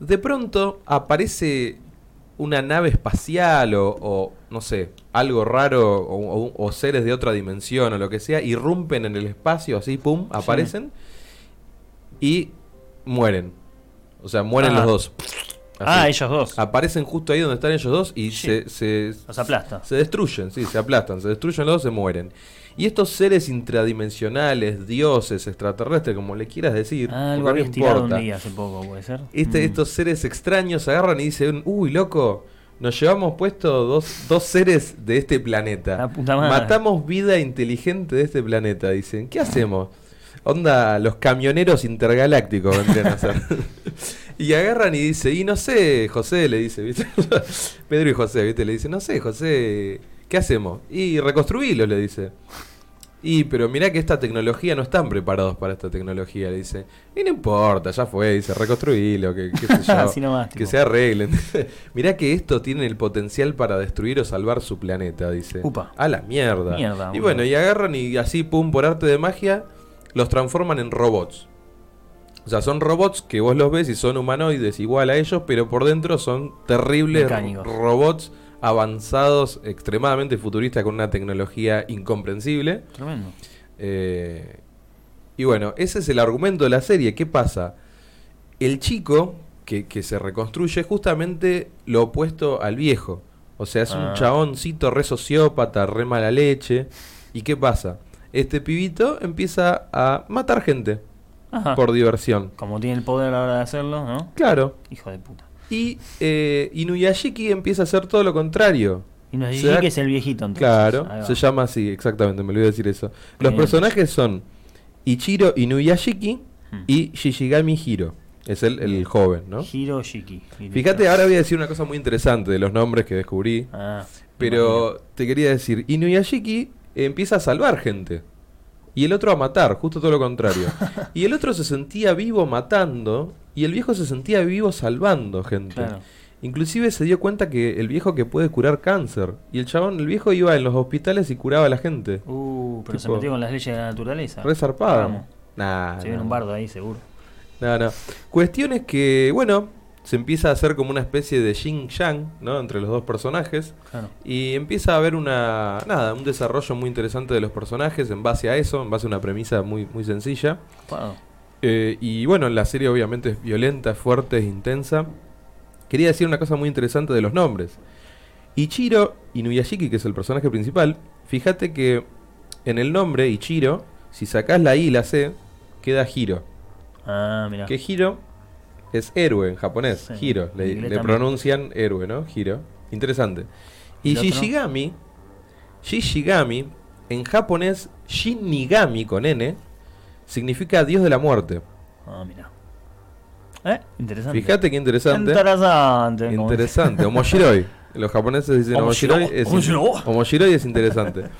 De pronto aparece una nave espacial o, o, no sé, algo raro o, o- o seres de otra dimensión o lo que sea, irrumpen en el espacio, así, pum, aparecen y mueren. O sea, mueren Ah. los dos. Ah, ellos dos. Aparecen justo ahí donde están ellos dos y Sí. se, se, Los aplasta. se destruyen, sí, se aplastan, se destruyen los dos, se mueren. Y estos seres intradimensionales, dioses, extraterrestres, como le quieras decir, Ah, algo porque había no estirado un día hace poco, puede ser. Este- Mm. Estos seres extraños agarran y dicen, uy, loco, nos llevamos puesto dos, dos seres de este planeta. Matamos vida inteligente de este planeta, dicen. ¿Qué hacemos? Onda, los camioneros intergalácticos vendrían a ser. y agarran y dice, y no sé, José, le dice, ¿viste? Pedro y José, ¿viste? Le dice, no sé, José, ¿qué hacemos? Y reconstruirlo, le dice. Y, pero mirá que esta tecnología no están preparados para esta tecnología, le dice. Y no importa, ya fue, dice, reconstruirlo, que, sé yo, Así nomás, que se arreglen. mirá que esto tiene el potencial para destruir o salvar su planeta, dice. Upa. A la mierda. Mierda, y bueno, y agarran y así, pum, por arte de magia, los transforman en robots. O sea, son robots que vos los ves y son humanoides igual a ellos, pero por dentro son terribles Mecánicos. robots avanzados, extremadamente futuristas con una tecnología incomprensible. Tremendo. Eh, y bueno, ese es el argumento de la serie. ¿Qué pasa? El chico que, que se reconstruye es justamente lo opuesto al viejo. O sea, es Ah. un chaboncito re sociópata, re mala leche. ¿Y qué pasa? Este pibito empieza a matar gente Ajá. por diversión. Como tiene el poder ahora de hacerlo, ¿no? Claro. Hijo de puta. Y eh, Inuyashiki empieza a hacer todo lo contrario. Da- que es el viejito entonces. Claro, se llama así, exactamente, me olvidé decir eso. Los Bien. personajes son Ichiro Inuyashiki Hmm. y Shishigami Hiro. Es el, el joven, ¿no? Hiroshiki. Y Fíjate, ahora voy a decir una cosa muy interesante de los nombres que descubrí. Ah, Pero te quería decir, Inuyashiki empieza a salvar gente. Y el otro a matar, justo todo lo contrario. y el otro se sentía vivo matando y el viejo se sentía vivo salvando gente. Claro. Inclusive se dio cuenta que el viejo que puede curar cáncer. Y el chabón, el viejo iba en los hospitales y curaba a la gente. Uh, pero se metió con las leyes de la naturaleza. Re zarpado. Vamos. Nah, Se viene no. un bardo ahí, seguro. No, no. Cuestión es que, bueno, se empieza a hacer como una especie de yin-yang, ¿no? Entre los dos personajes. Claro. Y empieza a haber una, nada, un desarrollo muy interesante de los personajes en base a eso, en base a una premisa muy, muy sencilla. Wow. Eh, y bueno, la serie obviamente es violenta, es fuerte, es intensa. Quería decir una cosa muy interesante de los nombres. Ichiro Inuyashiki, que es el personaje principal, fíjate que en el nombre Ichiro, si sacás la I y la C, queda Hiro. Ah, mira. Que Hiro es héroe en japonés. Hiro. Le, pronuncian héroe, ¿no? Hiro. Interesante. ¿Y? Shishigami, Shishigami, en japonés, Shinigami con N, significa Dios de la muerte. Ah, mira. Eh, interesante. Fíjate qué interesante. Interesante. Interesante. Omoshiroi. Los japoneses dicen Omoshiroi. Es, Omoshiroi. Omoshiroi es interesante.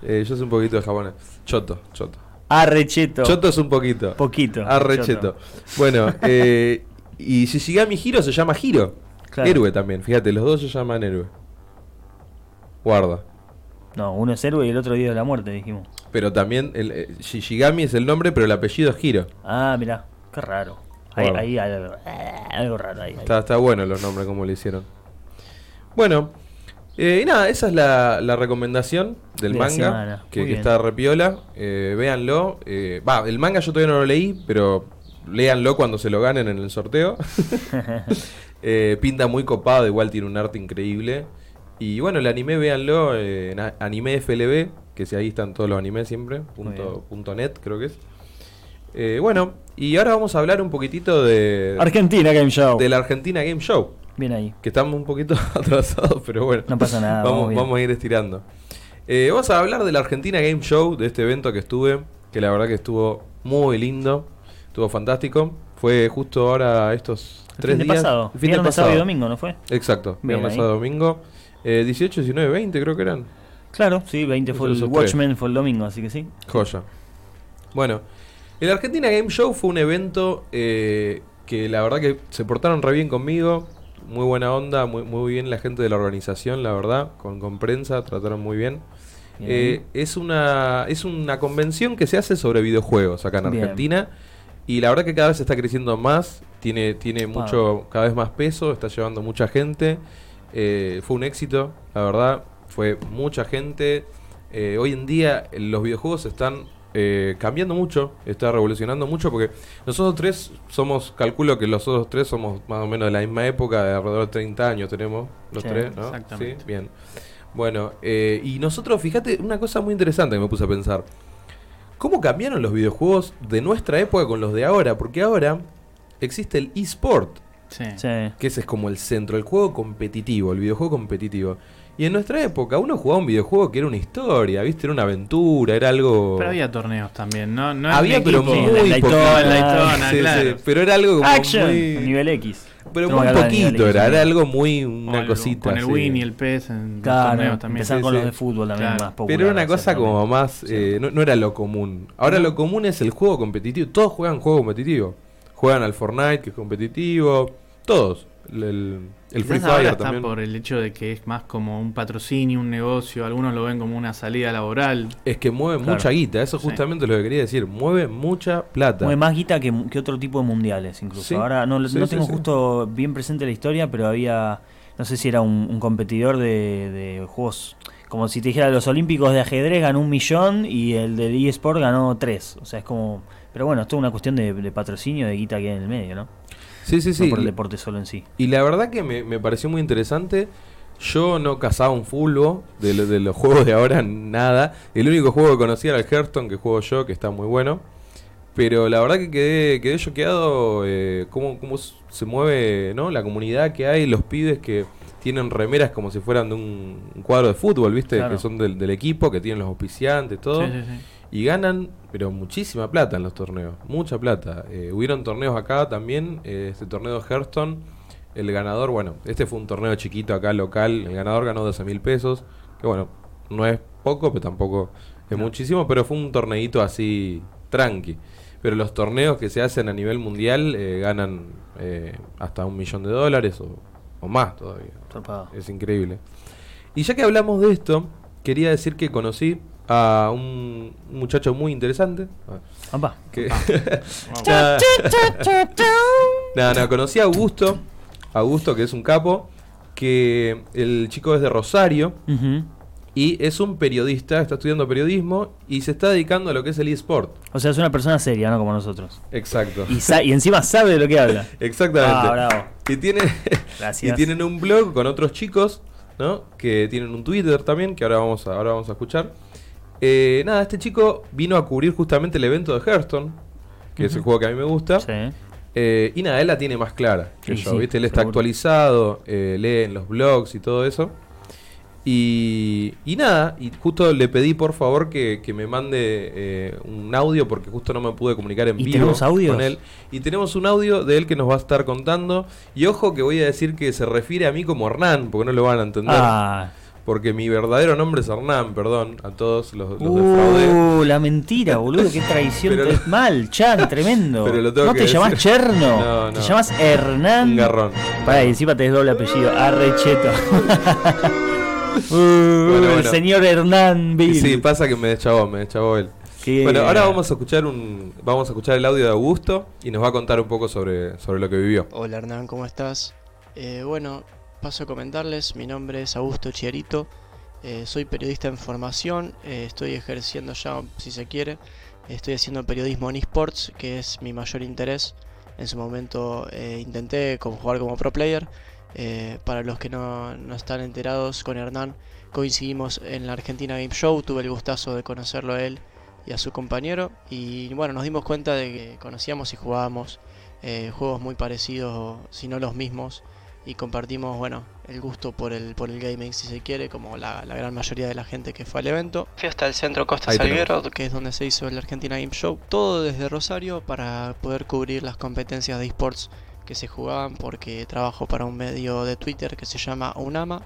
Eh, yo sé un poquito de japonés. Choto, choto. Arrecheto. Choto es un poquito. Poquito. Arrecheto. Bueno, eh, y Shishigami Hiro se llama Hiro. Claro. Héroe también. Fíjate, los dos se llaman héroe. Guarda. No, uno es héroe y el otro dios de la muerte, dijimos. Pero también el, eh, Shishigami es el nombre, pero el apellido es Hiro. Ah, mira. Qué raro. Ahí, Guarda. ahí hay algo, eh, algo raro ahí. ahí. Está, está bueno los nombres como le hicieron. Bueno, eh, y nada, esa es la, la recomendación del De manga, que, que está repiola. Eh, véanlo. Eh, Va, el manga yo todavía no lo leí, pero léanlo cuando se lo ganen en el sorteo. Eh, pinta muy copado, igual tiene un arte increíble. Y bueno, el anime, véanlo eh, en Anime FLB, que si ahí están todos los animes siempre, punto, punto net creo que es. Eh, bueno, y ahora vamos a hablar un poquitito de, Argentina Game Show. de la Argentina Game Show. Bien ahí. Que estamos un poquito atrasados, pero bueno. No pasa nada, vamos, vamos a ir estirando. Eh, vamos a hablar de la Argentina Game Show, de este evento que estuve, que la verdad que estuvo muy lindo, estuvo fantástico. Fue justo ahora estos El tres fin días. pasado. el fin de Viernes, sábado y pasado. domingo, ¿no fue? Exacto, Bien viernes, sábado, domingo. Eh, 18, 19, 20 creo que eran. Claro, sí, 20 fue el. Watchmen, fue el domingo, así que sí. Joya. Bueno, el Argentina Game Show fue un evento eh, que la verdad que se portaron re bien conmigo. Muy buena onda, muy, muy bien la gente de la organización, la verdad. Con, con prensa, trataron muy bien. Bien. Eh, es, una, es una convención que se hace sobre videojuegos acá en Bien. Argentina. Y la verdad que cada vez está creciendo más. Tiene, tiene Wow. mucho, cada vez más peso, está llevando mucha gente. Eh, fue un éxito, la verdad. Fue mucha gente. Eh, hoy en día los videojuegos están eh, cambiando mucho, está revolucionando mucho porque nosotros tres somos, calculo que los otros tres somos más o menos de la misma época, de alrededor de 30 años tenemos los Sí, tres, ¿no? exactamente. Sí, bien. Bueno, eh, y nosotros, fíjate, una cosa muy interesante que me puse a pensar. ¿Cómo cambiaron los videojuegos de nuestra época con los de ahora? Porque ahora existe el eSport, Sí. Sí. que ese es como el centro, el juego competitivo, el videojuego competitivo. Y en nuestra época uno jugaba un videojuego que era una historia, ¿viste? Era una aventura, era algo... Pero había torneos también, ¿no? no Había, un pero equipo- muy Daytona. Daytona, Sí, claro. sí, Pero era algo como Action. muy... Nivel X. Pero muy poquito era, era algo muy... Una el- cosita. Con el. Win y el PES en los Claro, torneos también. empezar Sí, con sí. los de fútbol también Claro. más popular. Pero era una cosa como más... eh, no, no era lo común. Ahora lo común es el juego competitivo. Todos juegan juego competitivo. Juegan al Fortnite, que es competitivo. Todos. El, el- el Free ahora Fire está también. por el hecho de que es más como un patrocinio, un negocio. Algunos lo ven como una salida laboral. Es que mueve Claro. mucha guita. Eso Sí. justamente es lo que quería decir. Mueve mucha plata. Mueve más guita que, que otro tipo de mundiales, incluso. Sí, Ahora no, sí, no sí, tengo sí. justo bien presente la historia, pero había, no sé si era un, un competidor de, de juegos, como si te dijera, los olímpicos de ajedrez ganó un millón y el de eSport ganó tres. O sea, es como... Pero bueno, es toda una cuestión de, de patrocinio, de guita que hay en el medio, ¿no? Sí, sí, sí. No por el deporte solo en sí. Y la verdad que me, me pareció muy interesante. Yo no cazaba un fulbo de, lo- de los juegos de ahora, nada. El único juego que conocía era el Hearthstone, que juego yo, que está muy bueno. Pero la verdad que quedé, quedé choqueado eh, cómo, cómo se mueve ¿no? la comunidad que hay, los pibes que tienen remeras como si fueran de un, un cuadro de fútbol, ¿viste? Claro. Que son del, del equipo, que tienen los auspiciantes, todo. Sí, sí, sí. Y ganan, pero muchísima plata en los torneos. Mucha plata. Eh, hubieron torneos acá también. eh, este torneo de Hearthstone. El ganador, bueno, este fue un torneo chiquito acá local. El ganador ganó 12 mil pesos. Que bueno, no es poco, pero tampoco es muchísimo. Pero fue un torneito así tranqui. Pero los torneos que se hacen a nivel mundial eh, ganan hasta un millón de dólares o, o más todavía. Es increíble. Y ya que hablamos de esto, quería decir que conocí a un muchacho muy interesante. Que- Nada. no, conocí a Augusto. Augusto, que es un capo. Que el chico es de Rosario. Y es un periodista, está estudiando periodismo. Y se está dedicando a lo que es el eSport. O sea, es una persona seria, ¿no? Como nosotros. Exacto. Y, sa- y encima sabe de lo que habla. Exactamente. Ah, bravo. Y, tiene, y tienen un blog con otros chicos, ¿no? Que tienen un Twitter también, que ahora vamos a, ahora vamos a escuchar. Eh, nada, este chico vino a cubrir justamente el evento de Hearthstone, que es el juego que a mí me gusta. Sí. Eh, y nada, él la tiene más clara que Sí, yo, sí, ¿viste? Él está seguro. actualizado, eh, lee en los blogs y todo eso. Y, y nada, y justo le pedí por favor que, que me mande eh, un audio porque justo no me pude comunicar en ¿Y vivo tenemos audios? con él. Y tenemos un audio de él que nos va a estar contando. Y ojo que voy a decir que se refiere a mí como Hernán, porque no lo van a entender. Ah. Porque mi verdadero nombre es Hernán, perdón, a todos los, los defraudé. Uh, la mentira, boludo, qué traición. Pero te- Mal, Chan, tremendo. Pero lo tengo ¿No que te decir. llamas Cherno? No, Te no. llamas Hernán. Un garrón. Pará, y encima tenés doble apellido. Arrecheto. Uh, Bueno, el bueno. señor Hernán Bill. Sí, pasa que me deschavó, me deschavó él. Qué- Bueno, ahora vamos a escuchar un vamos a escuchar el audio de Augusto y nos va a contar un poco sobre, sobre lo que vivió. Hola Hernán, ¿cómo estás? Eh, bueno, paso a comentarles, mi nombre es Augusto Chiarito, eh, soy periodista en formación, eh, estoy ejerciendo ya, si se quiere, estoy haciendo periodismo en esports, que es mi mayor interés. En su momento eh, intenté jugar como pro player. Para los que no, no están enterados, con Hernán coincidimos en la Argentina Game Show, tuve el gustazo de conocerlo a él y a su compañero y bueno, nos dimos cuenta de que conocíamos y jugábamos juegos muy parecidos, si no los mismos, y compartimos, bueno, el gusto por el, por el gaming si se quiere, como la, la gran mayoría de la gente que fue al evento. Fui hasta el centro Costa Ahí Salguero, que es donde se hizo el Argentina Game Show, todo desde Rosario para poder cubrir las competencias de esports que se jugaban porque trabajo para un medio de Twitter que se llama Unama.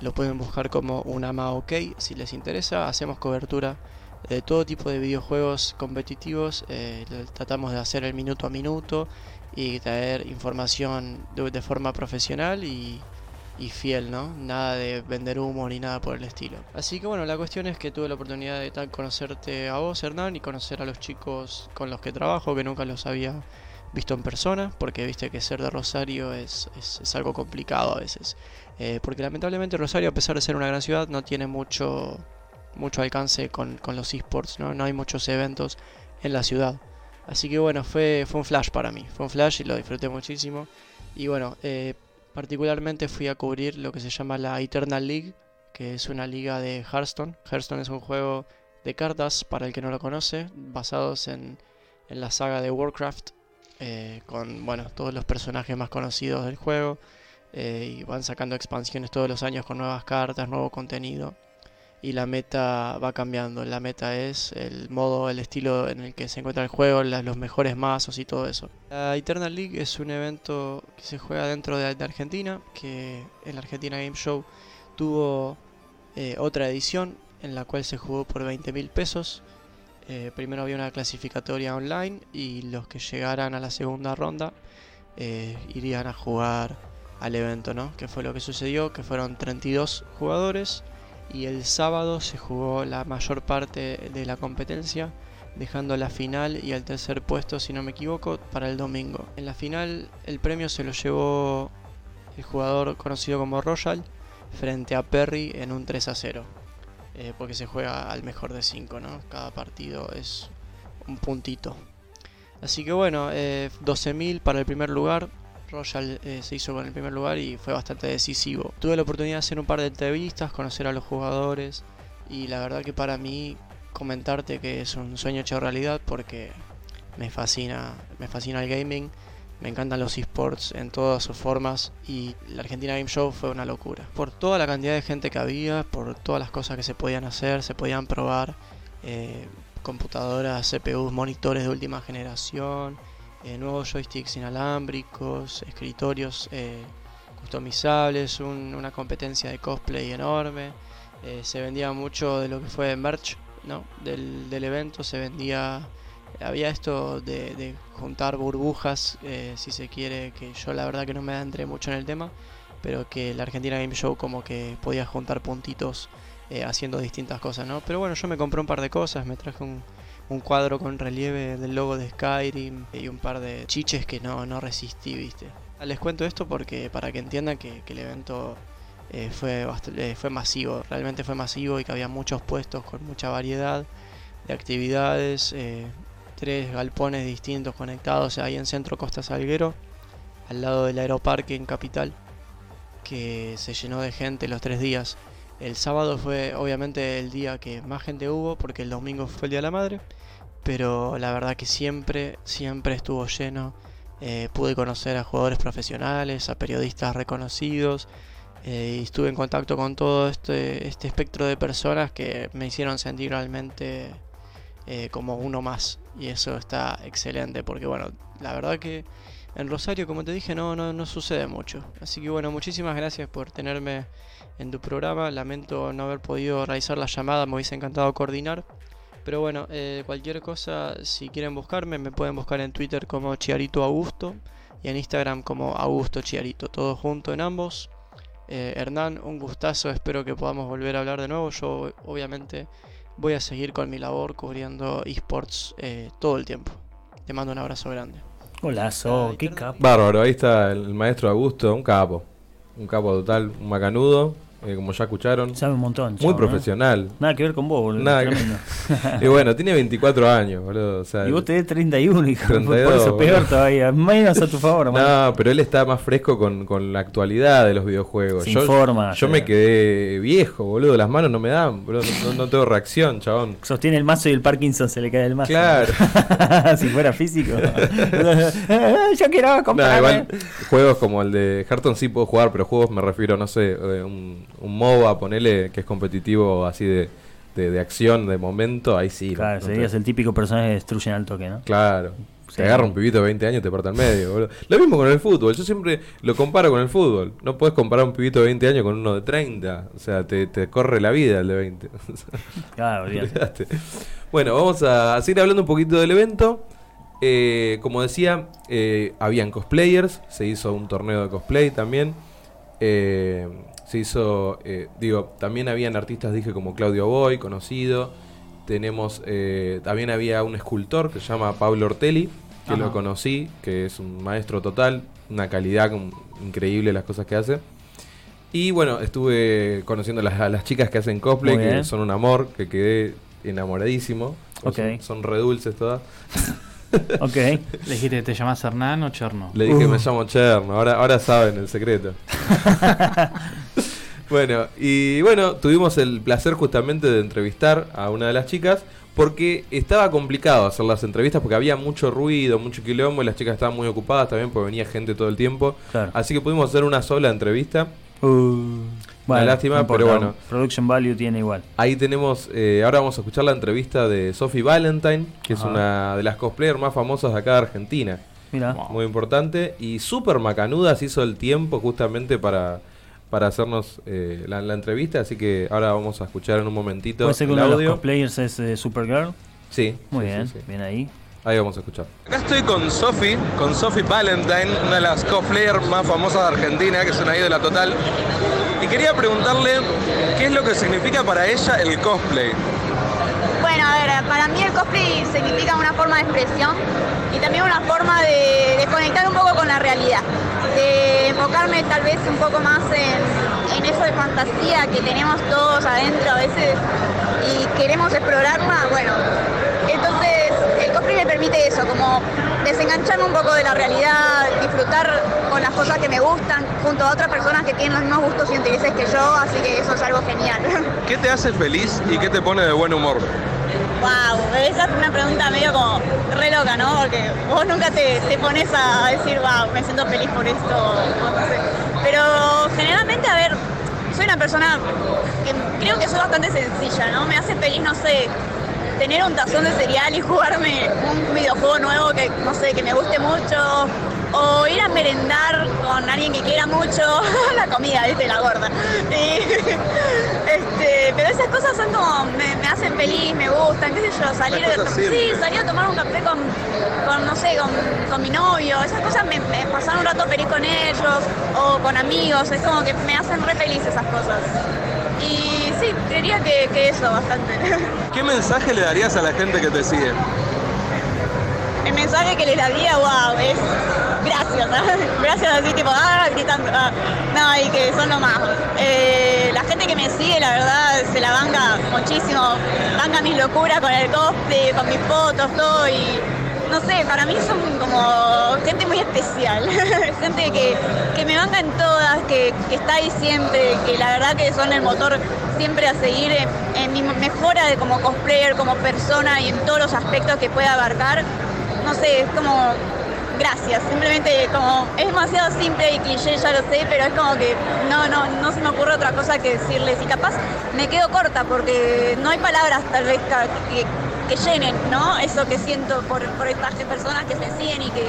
Lo pueden buscar como Unama OK si les interesa. Hacemos cobertura de todo tipo de videojuegos competitivos. eh, tratamos de hacer el minuto a minuto y traer información de, forma profesional y, fiel, ¿no? Nada de vender humo ni nada por el estilo. Así que bueno, la cuestión es que tuve la oportunidad de conocerte a vos, Hernán, y conocer a los chicos con los que trabajo, que nunca los había visto en persona, porque viste que ser de Rosario es, es, es algo complicado a veces. Eh, porque lamentablemente Rosario, a pesar de ser una gran ciudad, no tiene mucho, mucho alcance con, con los esports, ¿no? No hay muchos eventos en la ciudad. Así que bueno, fue, fue un flash para mí, fue un flash y lo disfruté muchísimo. Y bueno, eh, particularmente fui a cubrir lo que se llama la Eternal League, que es una liga de Hearthstone. Hearthstone es un juego de cartas, para el que no lo conoce, basados en, en la saga de Warcraft, eh, con bueno, todos los personajes más conocidos del juego. eh, y van sacando expansiones todos los años con nuevas cartas, nuevo contenido. Y la meta va cambiando. La meta es el modo, el estilo en el que se encuentra el juego, los mejores mazos y todo eso. La Eternal League es un evento que se juega dentro de, de Argentina, que en la Argentina Game Show tuvo eh, otra edición en la cual se jugó por 20 mil pesos. Eh, primero había una clasificatoria online y los que llegaran a la segunda ronda eh, irían a jugar al evento, ¿no? Que fue lo que sucedió, que fueron 32 jugadores y el sábado se jugó la mayor parte de la competencia, dejando la final y el tercer puesto, si no me equivoco, para el domingo. En la final el premio se lo llevó el jugador conocido como Royal frente a Perry en un 3 a 0. eh, porque se juega al mejor de 5, ¿no? Cada partido es un puntito. Así que bueno, eh, 12.000 para el primer lugar. Royal eh, se hizo con el primer lugar y fue bastante decisivo. Tuve la oportunidad de hacer un par de entrevistas, conocer a los jugadores y la verdad que para mí comentarte que es un sueño hecho realidad porque me fascina, me fascina el gaming, me encantan los esports en todas sus formas y la Argentina Game Show fue una locura. Por toda la cantidad de gente que había, por todas las cosas que se podían hacer, se podían probar, eh, computadoras, CPUs, monitores de última generación, eh, nuevos joysticks inalámbricos, escritorios eh, customizables, un- una competencia de cosplay enorme. eh, se vendía mucho de lo que fue merch del, del evento, se vendía había esto de, juntar burbujas, si se quiere, que yo la verdad que no me adentré mucho en el tema, pero que la Argentina Game Show como que podía juntar puntitos haciendo distintas cosas, ¿no? Pero bueno, yo me compré un par de cosas, me traje un, un cuadro con relieve del logo de Skyrim y un par de chiches que no, no resistí, ¿viste? Les cuento esto porque para que entiendan que, el evento eh, fue, eh, fue masivo, realmente fue masivo y que había muchos puestos con mucha variedad de actividades, eh, tres galpones distintos conectados ahí en Centro Costa Salguero, al lado del Aeroparque en Capital, que se llenó de gente los tres días. El sábado fue obviamente el día que más gente hubo, porque el domingo fue el Día de la Madre, pero la verdad que siempre, siempre estuvo lleno. Eh, pude conocer a jugadores profesionales, a periodistas reconocidos, eh, y estuve en contacto con todo este, este espectro de personas que me hicieron sentir realmente eh, como uno más. Y eso está excelente porque bueno, la verdad que en Rosario, como te dije, no, no, no sucede mucho. Así que bueno, muchísimas gracias por tenerme en tu programa. Lamento no haber podido realizar la llamada, me hubiese encantado coordinar. Pero bueno, eh, cualquier cosa, si quieren buscarme, me pueden buscar en Twitter como Chiarito Augusto y en Instagram como Augusto Chiarito, todo junto en ambos. Eh, Hernán, un gustazo, espero que podamos volver a hablar de nuevo. Yo obviamente voy a seguir con mi labor cubriendo esports eh, todo el tiempo. Te mando un abrazo grande. Golazo, qué capo. Bárbaro, ahí está el maestro Augusto, un capo. Un capo total, un macanudo. Eh, como ya escucharon. Sabe un montón. Muy ¿eh? profesional. Nada que ver con vos, boludo. Nada que- y bueno, tiene 24 años, boludo. O sea, y vos tenés 31, hijo. 32, por eso peor boludo. todavía. Menos a tu favor. No, pero él está más fresco con, con la actualidad de los videojuegos. Se yo informa, yo me quedé viejo, boludo. Las manos no me dan, boludo. No, no tengo reacción, chabón. Sostiene el mazo y el Parkinson se le cae el mazo. Claro. si fuera físico. Yo quiero No, comprarme. igual juegos como el de Hearthstone sí puedo jugar, pero juegos me refiero, no sé, eh, un, un MOBA, ponele, que es competitivo así de, de, de acción, de momento, ahí sí. no- Claro, no te- serías el típico personaje que destruyen al toque, ¿no? Claro. Sí. Te agarra un pibito de 20 años y te parte al medio, boludo. Lo mismo con el fútbol. Yo siempre lo comparo con el fútbol. No puedes comparar un pibito de 20 años con uno de 30. O sea, te, te corre la vida el de 20. Claro, olvídate. Bueno, vamos a seguir hablando un poquito del evento. Eh, como decía, eh, habían cosplayers. Se hizo un torneo de cosplay también. Eh, se hizo, eh, digo, también habían artistas, dije, como Claudio Boy, conocido. Tenemos, eh, también había un escultor que se llama Pablo Ortelli, que Ajá. lo conocí, que es un maestro total, una calidad increíble las cosas que hace. Y bueno, estuve conociendo a las, a las chicas que hacen cosplay, que son un amor, que quedé enamoradísimo. Ok. Son, son re dulces todas. Ok. Le dijiste, ¿te llamas Hernán o Cherno? Le dije, Uh. me llamo Cherno, ahora, ahora saben el secreto. bueno, y bueno, tuvimos el placer justamente de entrevistar a una de las chicas porque estaba complicado hacer las entrevistas porque había mucho ruido, mucho quilombo y las chicas estaban muy ocupadas también porque venía gente todo el tiempo. Claro. Así que pudimos hacer una sola entrevista. Uh, Una lástima, no importa, pero bueno. Production value tiene igual. Ahí tenemos, eh, ahora vamos a escuchar la entrevista de Sophie Valentine, que es una de las cosplayers más famosas de acá de Argentina. Mira. Muy importante. Y súper macanuda se hizo el tiempo justamente para, para hacernos eh, la, la entrevista. Así que ahora vamos a escuchar en un momentito Puede ser que el uno de los audio. cosplayers es eh, Supergirl. Sí. Muy sí, bien, sí, sí. bien ahí. Ahí vamos a escuchar. Acá estoy con Sophie, con Sophie Valentine, una de las cosplayers más famosas de Argentina, que es una ídola total. Y quería preguntarle qué es lo que significa para ella el cosplay. Bueno, a ver, para mí el cosplay significa una forma de expresión y también una forma de, conectar un poco con la realidad, de enfocarme tal vez un poco más en, en eso de fantasía que tenemos todos adentro a veces y queremos explorarla, bueno, entonces el cosplay me permite eso, como desengancharme un poco de la realidad, disfrutar con las cosas que me gustan, junto a otras personas que tienen los mismos gustos y intereses que yo, así que eso es algo genial. ¿Qué te hace feliz y qué te pone de buen humor? Wow, esa es una pregunta medio como re loca, ¿no? Porque vos nunca te, te pones a decir, wow, me siento feliz por esto, o no sé. Pero generalmente, a ver, soy una persona que creo que soy bastante sencilla, ¿no? Me hace feliz, no sé, tener un tazón de cereal y jugarme un videojuego nuevo que, no sé, que me guste mucho. O ir a merendar con alguien que quiera mucho la comida, ¿viste? La gorda. Y, este, pero esas cosas son como, me, me hacen feliz, me gustan, qué sé yo, salir, cosas sí, salir a tomar un café con, con no sé, con, con mi novio, esas cosas me, me pasar un rato feliz con ellos o con amigos, es como que me hacen re feliz esas cosas. Y sí, diría que, que eso bastante. ¿Qué mensaje le darías a la gente que te sigue? El mensaje que les daría, wow, es gracias, gracias así tipo, ah, gritando, ah. no, y que son lo más. Eh, la gente que me sigue, la verdad, se la banca muchísimo, banca mis locuras con el cosplay, con mis fotos, todo, y no sé, para mí son como gente muy especial, gente que, que me banca en todas, que, que está ahí siempre, que la verdad que son el motor siempre a seguir en, en mi mejora de como cosplayer, como persona y en todos los aspectos que pueda abarcar. No sé, es como gracias, simplemente como es demasiado simple y cliché, ya lo sé, pero es como que no, no, no se me ocurre otra cosa que decirles. Y capaz me quedo corta porque no hay palabras tal vez que, que llenen, ¿no? Eso que siento por, por estas personas que me siguen y que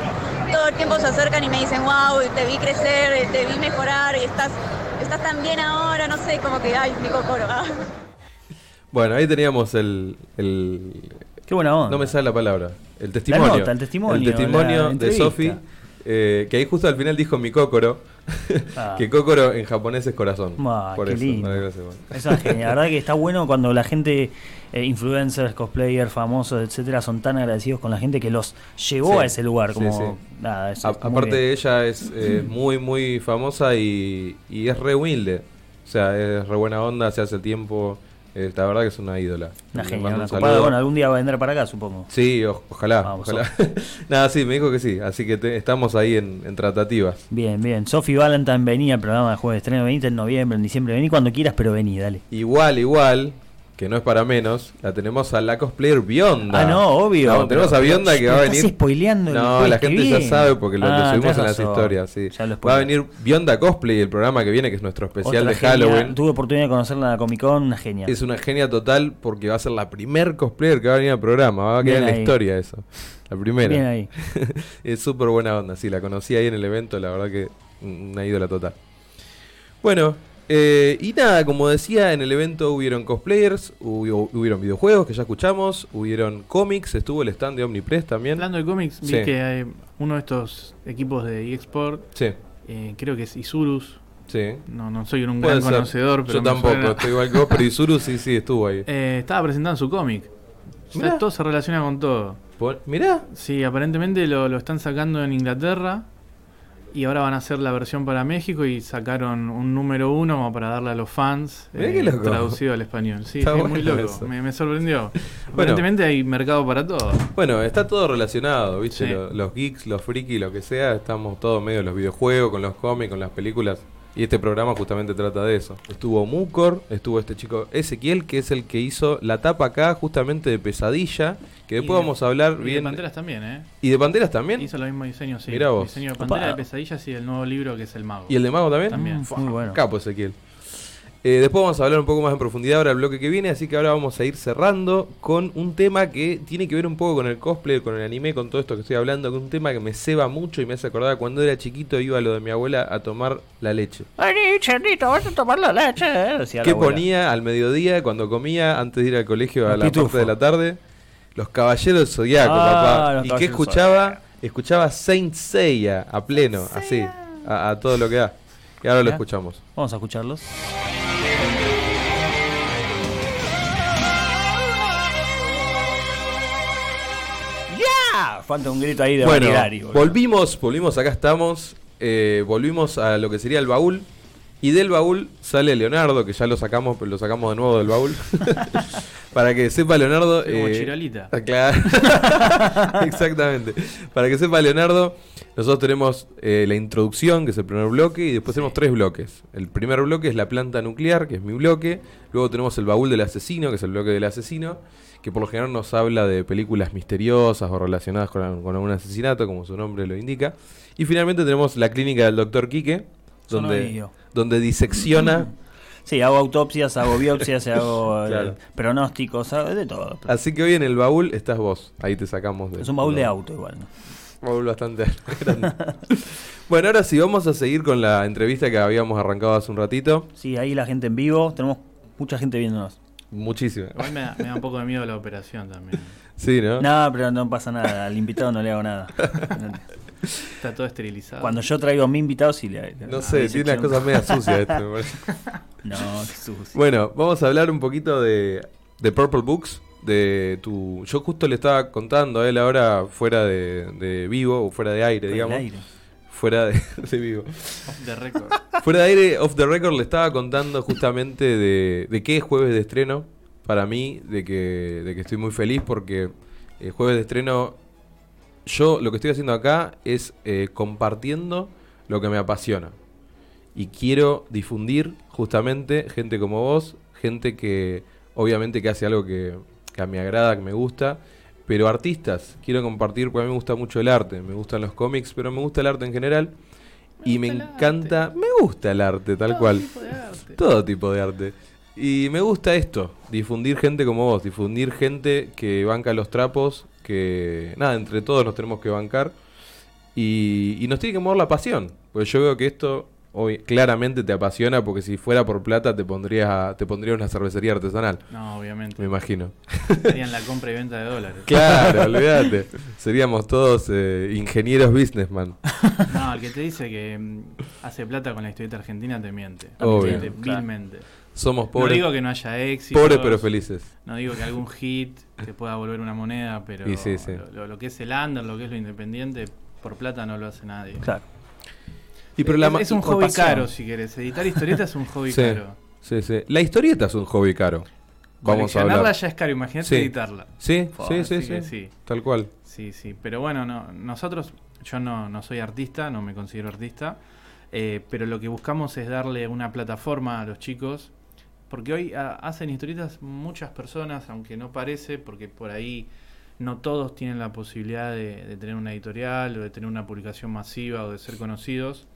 todo el tiempo se acercan y me dicen, wow, te vi crecer, te vi mejorar y estás, estás tan bien ahora, no sé, como que, ay, mi cocoro. ah. Bueno, ahí teníamos el, el- Qué buena onda. No me sale la palabra. El testimonio. nota, el testimonio, El testimonio la de. Sofi. Eh, que ahí justo al final dijo mi cócoro. Ah. que cócoro en japonés es corazón. Ah, Por qué eso. lindo. Eso es genial. La verdad que está bueno cuando la gente, eh, influencers, cosplayers, famosos, etcétera, son tan agradecidos con la gente que los llevó Sí, a ese lugar. Como, sí. nada, eso A- es muy aparte ella es eh, muy muy famosa y, y es re humilde. O sea, es re buena onda, se hace el tiempo. Eh, la verdad que es una ídola. Una genia, una un copada. Bueno, algún día va a vendrá para acá, supongo. Sí, o- ojalá, Vamos, ojalá. Nada, sí, me dijo que sí, así que te- estamos ahí en, en tratativas. Bien, bien. Sophie Valentine venía al programa de jueves de estreno. Venite en noviembre, en diciembre. Vení cuando quieras, pero vení, dale. Igual, igual, que no es para menos, la tenemos a la cosplayer Bionda. Ah, no, obvio. No, tenemos a Bionda que va a estás venir. spoileando No, la gente ya sabe porque lo, Ah, subimos en las razón. historias. Sí. Ya lo Va a venir Bionda Cosplay, el programa que viene, que es nuestro especial Otra de genia. Halloween. Tuve oportunidad de conocerla en la Comic Con, una genia. Es una genia total porque va a ser la primer cosplayer que va a venir al programa. Va a quedar Bien en la ahí. historia eso. La primera. Bien ahí. es súper buena onda, sí, la conocí ahí en el evento, la verdad que una ídola total. Bueno, eh, y nada, como decía, en el evento hubieron cosplayers, hubo- hubieron videojuegos que ya escuchamos, hubieron cómics, estuvo el stand de Omnipress también. Hablando de cómics, vi Sí. que hay uno de estos equipos de eSport, Sí, eh, creo que es Isurus. sí. No, no soy un gran ser. conocedor, pero Yo tampoco, suena. estoy igual que vos, pero Isuru sí, sí, estuvo ahí. Eh, estaba presentando su cómic. O sea, todo se relaciona con todo. Pon- Mirá, Sí, aparentemente lo, lo están sacando en Inglaterra y ahora van a hacer la versión para México y sacaron un número uno como para darle a los fans eh, loco. traducido al español. Sí, Está sí, muy loco. Me, me sorprendió. Aparentemente hay mercado para todo. Bueno, está todo relacionado, ¿viste? Sí. Lo- Los, geeks, los frikis, lo que sea, estamos todos medio los videojuegos, con los cómics, con las películas. Y este programa justamente trata de eso. Estuvo Mucor, estuvo este chico Ezequiel, que es el que hizo la tapa acá justamente de Pesadilla, que después de- vamos a hablar Y bien. de Panteras también, ¿eh? ¿Y de Panteras también? Hizo el mismo diseño, sí. Mirá vos. Diseño de Opa. Pantera de Pesadillas y el nuevo libro que es El Mago. ¿Y el de Mago también? También. Fua, Muy bueno. Capo Ezequiel. Eh, después vamos a hablar un poco más en profundidad ahora el bloque que viene, así que ahora vamos a ir cerrando con un tema que tiene que ver un poco con el cosplay, con el anime, con todo esto que estoy hablando, con un tema que me ceba mucho y me hace acordar cuando era chiquito iba a lo de mi abuela a tomar la leche. Vení, Chernito, vas a tomar la leche. decía la ¿Qué abuela. ponía al mediodía cuando comía antes de ir al colegio a Los la parte pitufos. de la tarde? Los caballeros del zodiaco, Ah, papá. ¿Y qué escuchaba? Escuchaba Saint Seiya a pleno, así, a, a todo lo que da. Y ahora lo escuchamos. Vamos a escucharlos. ¡Ya! Falta un grito ahí de Bueno, volvimos, volvimos, acá estamos. eh, volvimos a lo que sería el baúl. Y del baúl sale Leonardo, que ya lo sacamos, pero lo sacamos de nuevo del baúl. Para que sepa Leonardo. Como eh, Chirolita. Claro. Exactamente. Para que sepa Leonardo, nosotros tenemos eh, la introducción, que es el primer bloque, y después tenemos tres bloques. El primer bloque es la planta nuclear, que es mi bloque. Luego tenemos el baúl del asesino, que es el bloque del asesino, que por lo general nos habla de películas misteriosas o relacionadas con, con algún asesinato, como su nombre lo indica. Y finalmente tenemos la clínica del doctor Quique, donde. Donde disecciona. Sí, hago autopsias, hago biopsias, hago eh, Claro. pronósticos, hago de todo. Así que hoy en el baúl estás vos. Ahí te sacamos de. Es un baúl de auto igual. ¿no? Baúl bastante grande. bueno, ahora sí, vamos a seguir con la entrevista que habíamos arrancado hace un ratito. Sí, ahí la gente en vivo, tenemos mucha gente viéndonos. Muchísima. Igual me da, me da un poco de miedo la operación también. Sí, ¿no? No, pero no pasa nada, al invitado no le hago nada. Está todo esterilizado. Cuando yo traigo a mi invitado, sí le No sé, tiene las cosas medio sucias me parece. No, qué sucio. Bueno, vamos a hablar un poquito de, de Purple Books. De tu. Yo justo le estaba contando a él ahora fuera de, de vivo, o fuera de aire, el digamos. aire. Fuera de, de vivo. de récord. Fuera de aire, off the record, le estaba contando justamente de, de qué es jueves de estreno. Para mí, de que, de que estoy muy feliz porque eh, jueves de estreno, yo lo que estoy haciendo acá es eh, compartiendo lo que me apasiona. Y quiero difundir justamente gente como vos, gente que obviamente que hace algo que, que a mí me agrada, que me gusta. Pero artistas, quiero compartir, porque a mí me gusta mucho el arte, me gustan los cómics, pero me gusta el arte en general. y me encanta, me gusta el arte, tal cual. Todo tipo de arte. Y me gusta esto, difundir gente como vos, difundir gente que banca los trapos, que nada, entre todos nos tenemos que bancar. Y, y nos tiene que mover la pasión. Pues yo veo que esto hoy claramente te apasiona porque si fuera por plata te pondrías te pondría una cervecería artesanal, No, obviamente. me imagino. Serían la compra y venta de dólares. Claro, olvídate. Seríamos todos eh, ingenieros businessman. No, el que te dice que mm, hace plata con la historieta argentina te miente. Obvio. Te miente vilmente. Somos No pobres, digo que no haya éxito. pobres pero felices. No digo que algún hit te pueda volver una moneda, pero Y sí, sí. Lo, lo- lo que es el under, lo que es lo independiente, por plata no lo hace nadie. Claro. Y pero la es, un hobby pasión. caro, si querés. Editar historietas es un hobby Sí, caro. sí, sí. La historieta es un hobby caro. Vamos a hablar. ya es caro, imagínate Sí. editarla. Sí, Fua, sí, sí, sí. Tal cual. Sí, sí, pero bueno, no, nosotros, yo no, no soy artista, no me considero artista, eh, pero lo que buscamos es darle una plataforma a los chicos, porque hoy ah, hacen historietas muchas personas, aunque no parece, porque por ahí no todos tienen la posibilidad de, de tener una editorial o de tener una publicación masiva o de ser conocidos.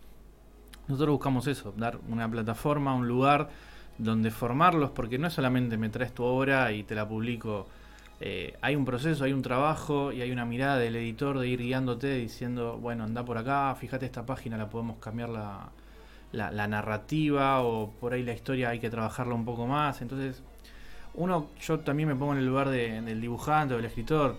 Nosotros buscamos eso, dar una plataforma, un lugar donde formarlos, porque no es solamente me traes tu obra y te la publico. Eh, hay un proceso, hay un trabajo y hay una mirada del editor de ir guiándote diciendo, bueno, anda por acá, fíjate esta página, la podemos cambiar la, la, la narrativa o por ahí la historia hay que trabajarla un poco más. Entonces, uno, yo también me pongo en el lugar de- del dibujante o del escritor.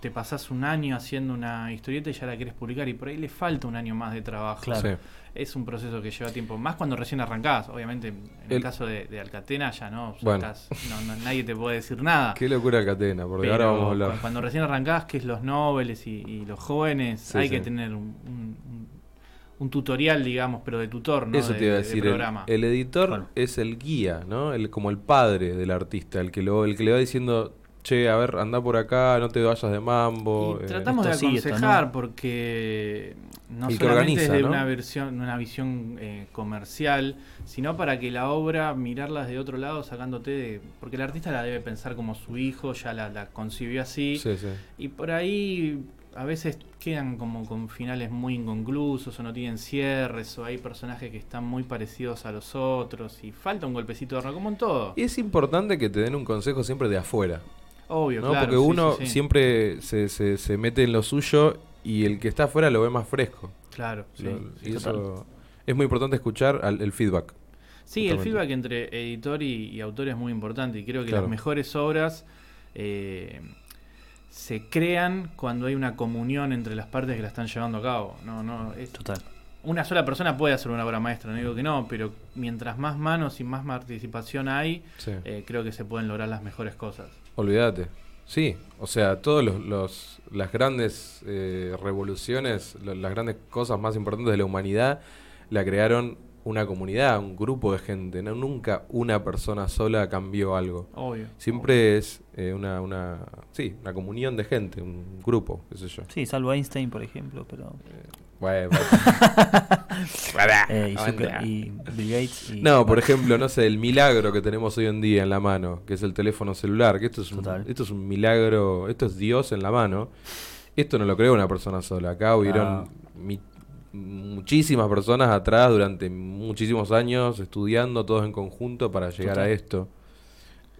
Te pasás un año haciendo una historieta y ya la querés publicar y por ahí le falta un año más de trabajo. Claro. Sí. Es un proceso que lleva tiempo, más cuando recién arrancás. Obviamente, en el, El- caso de, de Alcatena ya no, Bueno. estás- no, no- nadie te puede decir nada. Qué locura Catena, porque Pero ahora vamos a hablar. cu- Cuando recién arrancás, que es los nobles y, y los jóvenes, Sí, hay sí. que tener un, un- un- tutorial, digamos, pero de tutor, ¿no? Eso te iba a de- de decir. el- programa. El, editor es el guía, ¿no? El, como el padre del artista, el que, lo, el que le va diciendo, che, a ver, anda por acá, no te vayas de mambo. Y eh, tratamos de sí, aconsejar no. porque no El que solamente organiza, es de ¿no? una versión, una visión eh, comercial, sino para que la obra mirarla de otro lado, sacándote de, porque el artista la debe pensar como su hijo, ya la, la concibió así, Sí, sí. y por ahí a veces quedan como con finales muy inconclusos o no tienen cierres o hay personajes que están muy parecidos a los otros y falta un golpecito de horno, como en todo. Y es importante que te den un consejo siempre de afuera, Obvio, ¿no? claro. Porque uno sí, sí. siempre se, se, se mete en lo suyo y el que está afuera lo ve más fresco. Claro, sí, Lo- y eso es muy importante escuchar al- el feedback. Sí, el feedback entre editor y, y autor es muy importante y creo que Claro. las mejores obras eh, se crean cuando hay una comunión entre las partes que la están llevando a cabo. No, no, es- Total. una sola persona puede hacer una obra maestra, no digo que no, pero mientras más manos y más participación hay, Sí. eh, creo que se pueden lograr las mejores cosas. Olvídate. Sí, o sea, todos los, los- las grandes eh, revoluciones, las grandes cosas más importantes de la humanidad, la crearon una comunidad, un grupo de gente. No, nunca una persona sola cambió algo. Obvio. Siempre es eh, una, una, sí, una comunión de gente, un grupo, qué sé yo. Sí, salvo Einstein, por ejemplo, pero. Bueno, eh, y, Zucker- y Bill Gates. Y, No, por ejemplo, no sé, el milagro que tenemos hoy en día en la mano, que es el teléfono celular, que esto es un, Total. esto es un milagro, esto es Dios en la mano. Esto no lo creó una persona sola. Acá hubieron Ah. mi- muchísimas personas atrás durante muchísimos años estudiando todos en conjunto para llegar Total. a esto.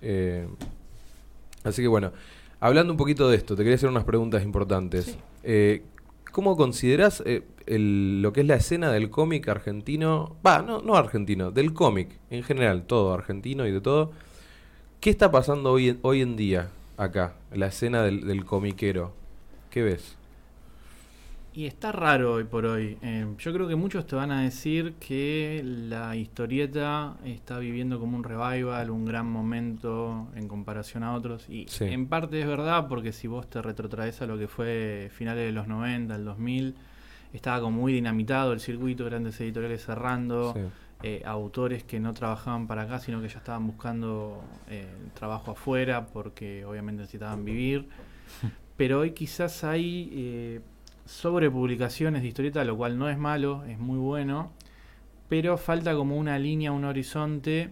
Eh, así que bueno, hablando un poquito de esto, te quería hacer unas preguntas importantes. Eh, ¿Cómo consideras eh, el- lo que es la escena del cómic argentino? Va, no, no argentino, del cómic en general, todo argentino y de todo. ¿Qué está pasando hoy en, hoy en día acá, la escena del, del comiquero? ¿Qué ves? Y está raro hoy por hoy. Eh, yo creo que muchos te van a decir que la historieta está viviendo como un revival, un gran momento en comparación a otros. Y Sí. en parte es verdad, porque si vos te retrotraes a lo que fue finales de los 90, el 2000, estaba como muy dinamitado el circuito, grandes editoriales cerrando, Sí. eh, autores que no trabajaban para acá, sino que ya estaban buscando eh, trabajo afuera, porque obviamente necesitaban vivir. Pero hoy quizás hay eh, sobrepublicaciones de historieta, lo cual no es malo, es muy bueno, pero falta como una línea, un horizonte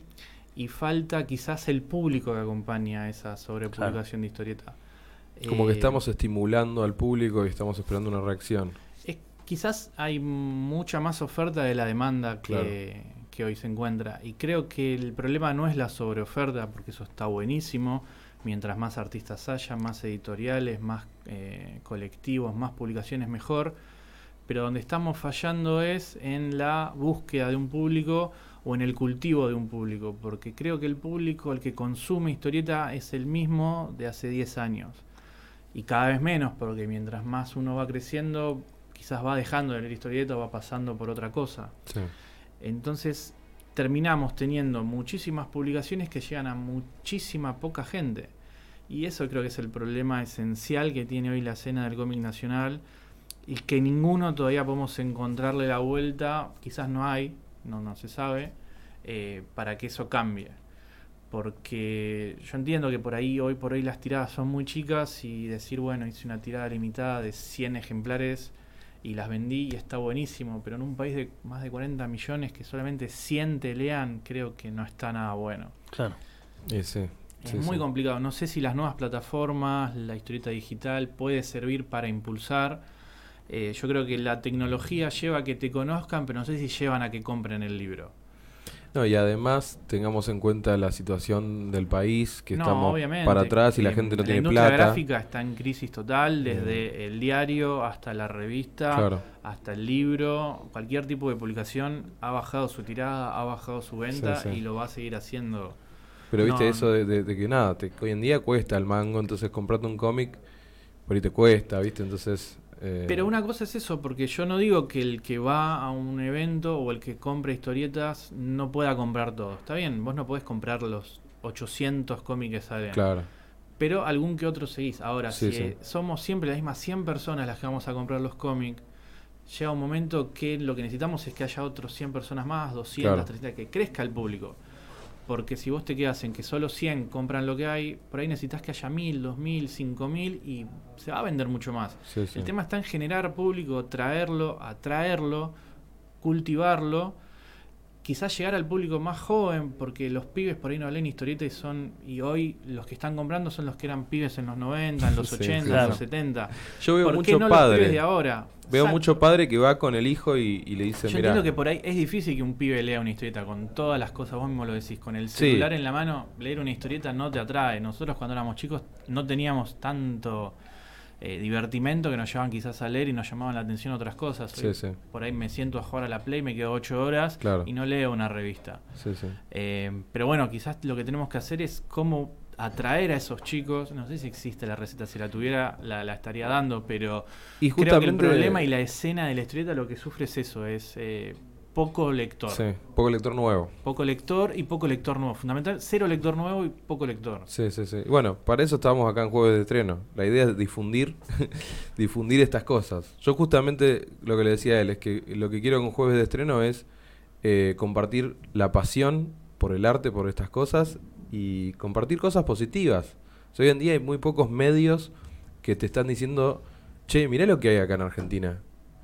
y falta quizás el público que acompaña esa sobrepublicación de historieta. Como que Eh, estamos estimulando al público y estamos esperando una reacción. es- quizás hay mucha más oferta de la demanda que, que hoy se encuentra. Y creo que el problema no es la sobreoferta, porque eso está buenísimo. Mientras más artistas haya, más editoriales, más eh, colectivos, más publicaciones, mejor. Pero donde estamos fallando es en la búsqueda de un público o en el cultivo de un público. Porque creo que el público, el que consume historieta, es el mismo de hace 10 años y cada vez menos, porque mientras más uno va creciendo, quizás va dejando de leer historieta o va pasando por otra cosa. Sí. Entonces terminamos teniendo muchísimas publicaciones que llegan a muchísima poca gente. Y eso creo que es el problema esencial que tiene hoy la escena del cómic nacional y que ninguno todavía podemos encontrarle la vuelta, quizás no hay, no, no se sabe, eh, para que eso cambie. Porque yo entiendo que por ahí, hoy por hoy las tiradas son muy chicas y decir, bueno, hice una tirada limitada de 100 ejemplares y las vendí y está buenísimo, pero en un país de más de 40 millones que solamente 100 te lean, creo que no está nada bueno. Claro. Sí, Es sí, muy sí. complicado. No sé si las nuevas plataformas, la historieta digital puede servir para impulsar. Eh, yo creo que la tecnología lleva a que te conozcan, pero no sé si llevan a que compren el libro. No, y además tengamos en cuenta la situación del país, que no, estamos para atrás y la Eh, gente no tiene La industria plata. gráfica está en crisis total, desde el diario hasta la revista, Claro. hasta el libro. Cualquier tipo de publicación ha bajado su tirada, ha bajado su venta Sí, sí. y lo va a seguir haciendo. Pero viste No, eso de, de- de que nada, te- hoy en día cuesta el mango, entonces comprarte un cómic, por ahí te cuesta, viste, entonces... eh, Pero una cosa es eso, porque yo no digo que el que va a un evento o el que compra historietas no pueda comprar todo. Está bien, vos no podés comprar los 800 cómics que salen. Claro, Pero algún que otro seguís. Ahora, Sí, si sí. somos siempre las mismas 100 personas las que vamos a comprar los cómics, llega un momento que lo que necesitamos es que haya otros 100 personas más, 200, Claro. 300, que crezca el público. Porque si vos te quedas en que solo 100 compran lo que hay, por ahí necesitas que haya 1000, 2000, 5000 y se va a vender mucho más. sí, sí. El tema está en generar público, traerlo, atraerlo, cultivarlo, quizás llegar al público más joven, porque los pibes por ahí no leen historieta y son, y hoy los que están comprando son los que eran pibes en los 90, en los Sí, 80, claro. en los 70. Yo veo ¿Por qué mucho no los padre, pibes de ahora? veo mucho padre que va con el hijo y, y le dice, Yo entiendo que por ahí es difícil que un pibe lea una historieta con todas las cosas, vos mismo lo decís, con el Sí. celular en la mano, leer una historieta no te atrae. Nosotros cuando éramos chicos no teníamos tanto eh, divertimento que nos llevaban quizás a leer y nos llamaban la atención otras cosas. Sí, Hoy sí. Por ahí me siento a jugar a la Play, me quedo ocho horas Claro. y no leo una revista. Sí. Eh, pero bueno, quizás lo que tenemos que hacer es cómo atraer a esos chicos. No sé si existe la receta, si la tuviera la, la estaría dando, pero Y creo que el problema y la escena de la historieta lo que sufre es eso, es eh, poco lector. Sí, poco lector nuevo. Poco lector y poco lector nuevo. Fundamental, cero lector nuevo y poco lector. Sí, sí, sí. Bueno, para eso estábamos acá en Jueves de Estreno. La idea es difundir, difundir estas cosas. Yo justamente lo que le decía a él es que lo que quiero con Jueves de Estreno es eh, compartir la pasión por el arte, por estas cosas y compartir cosas positivas. O sea, hoy en día hay muy pocos medios que te están diciendo, che, mirá lo que hay acá en Argentina.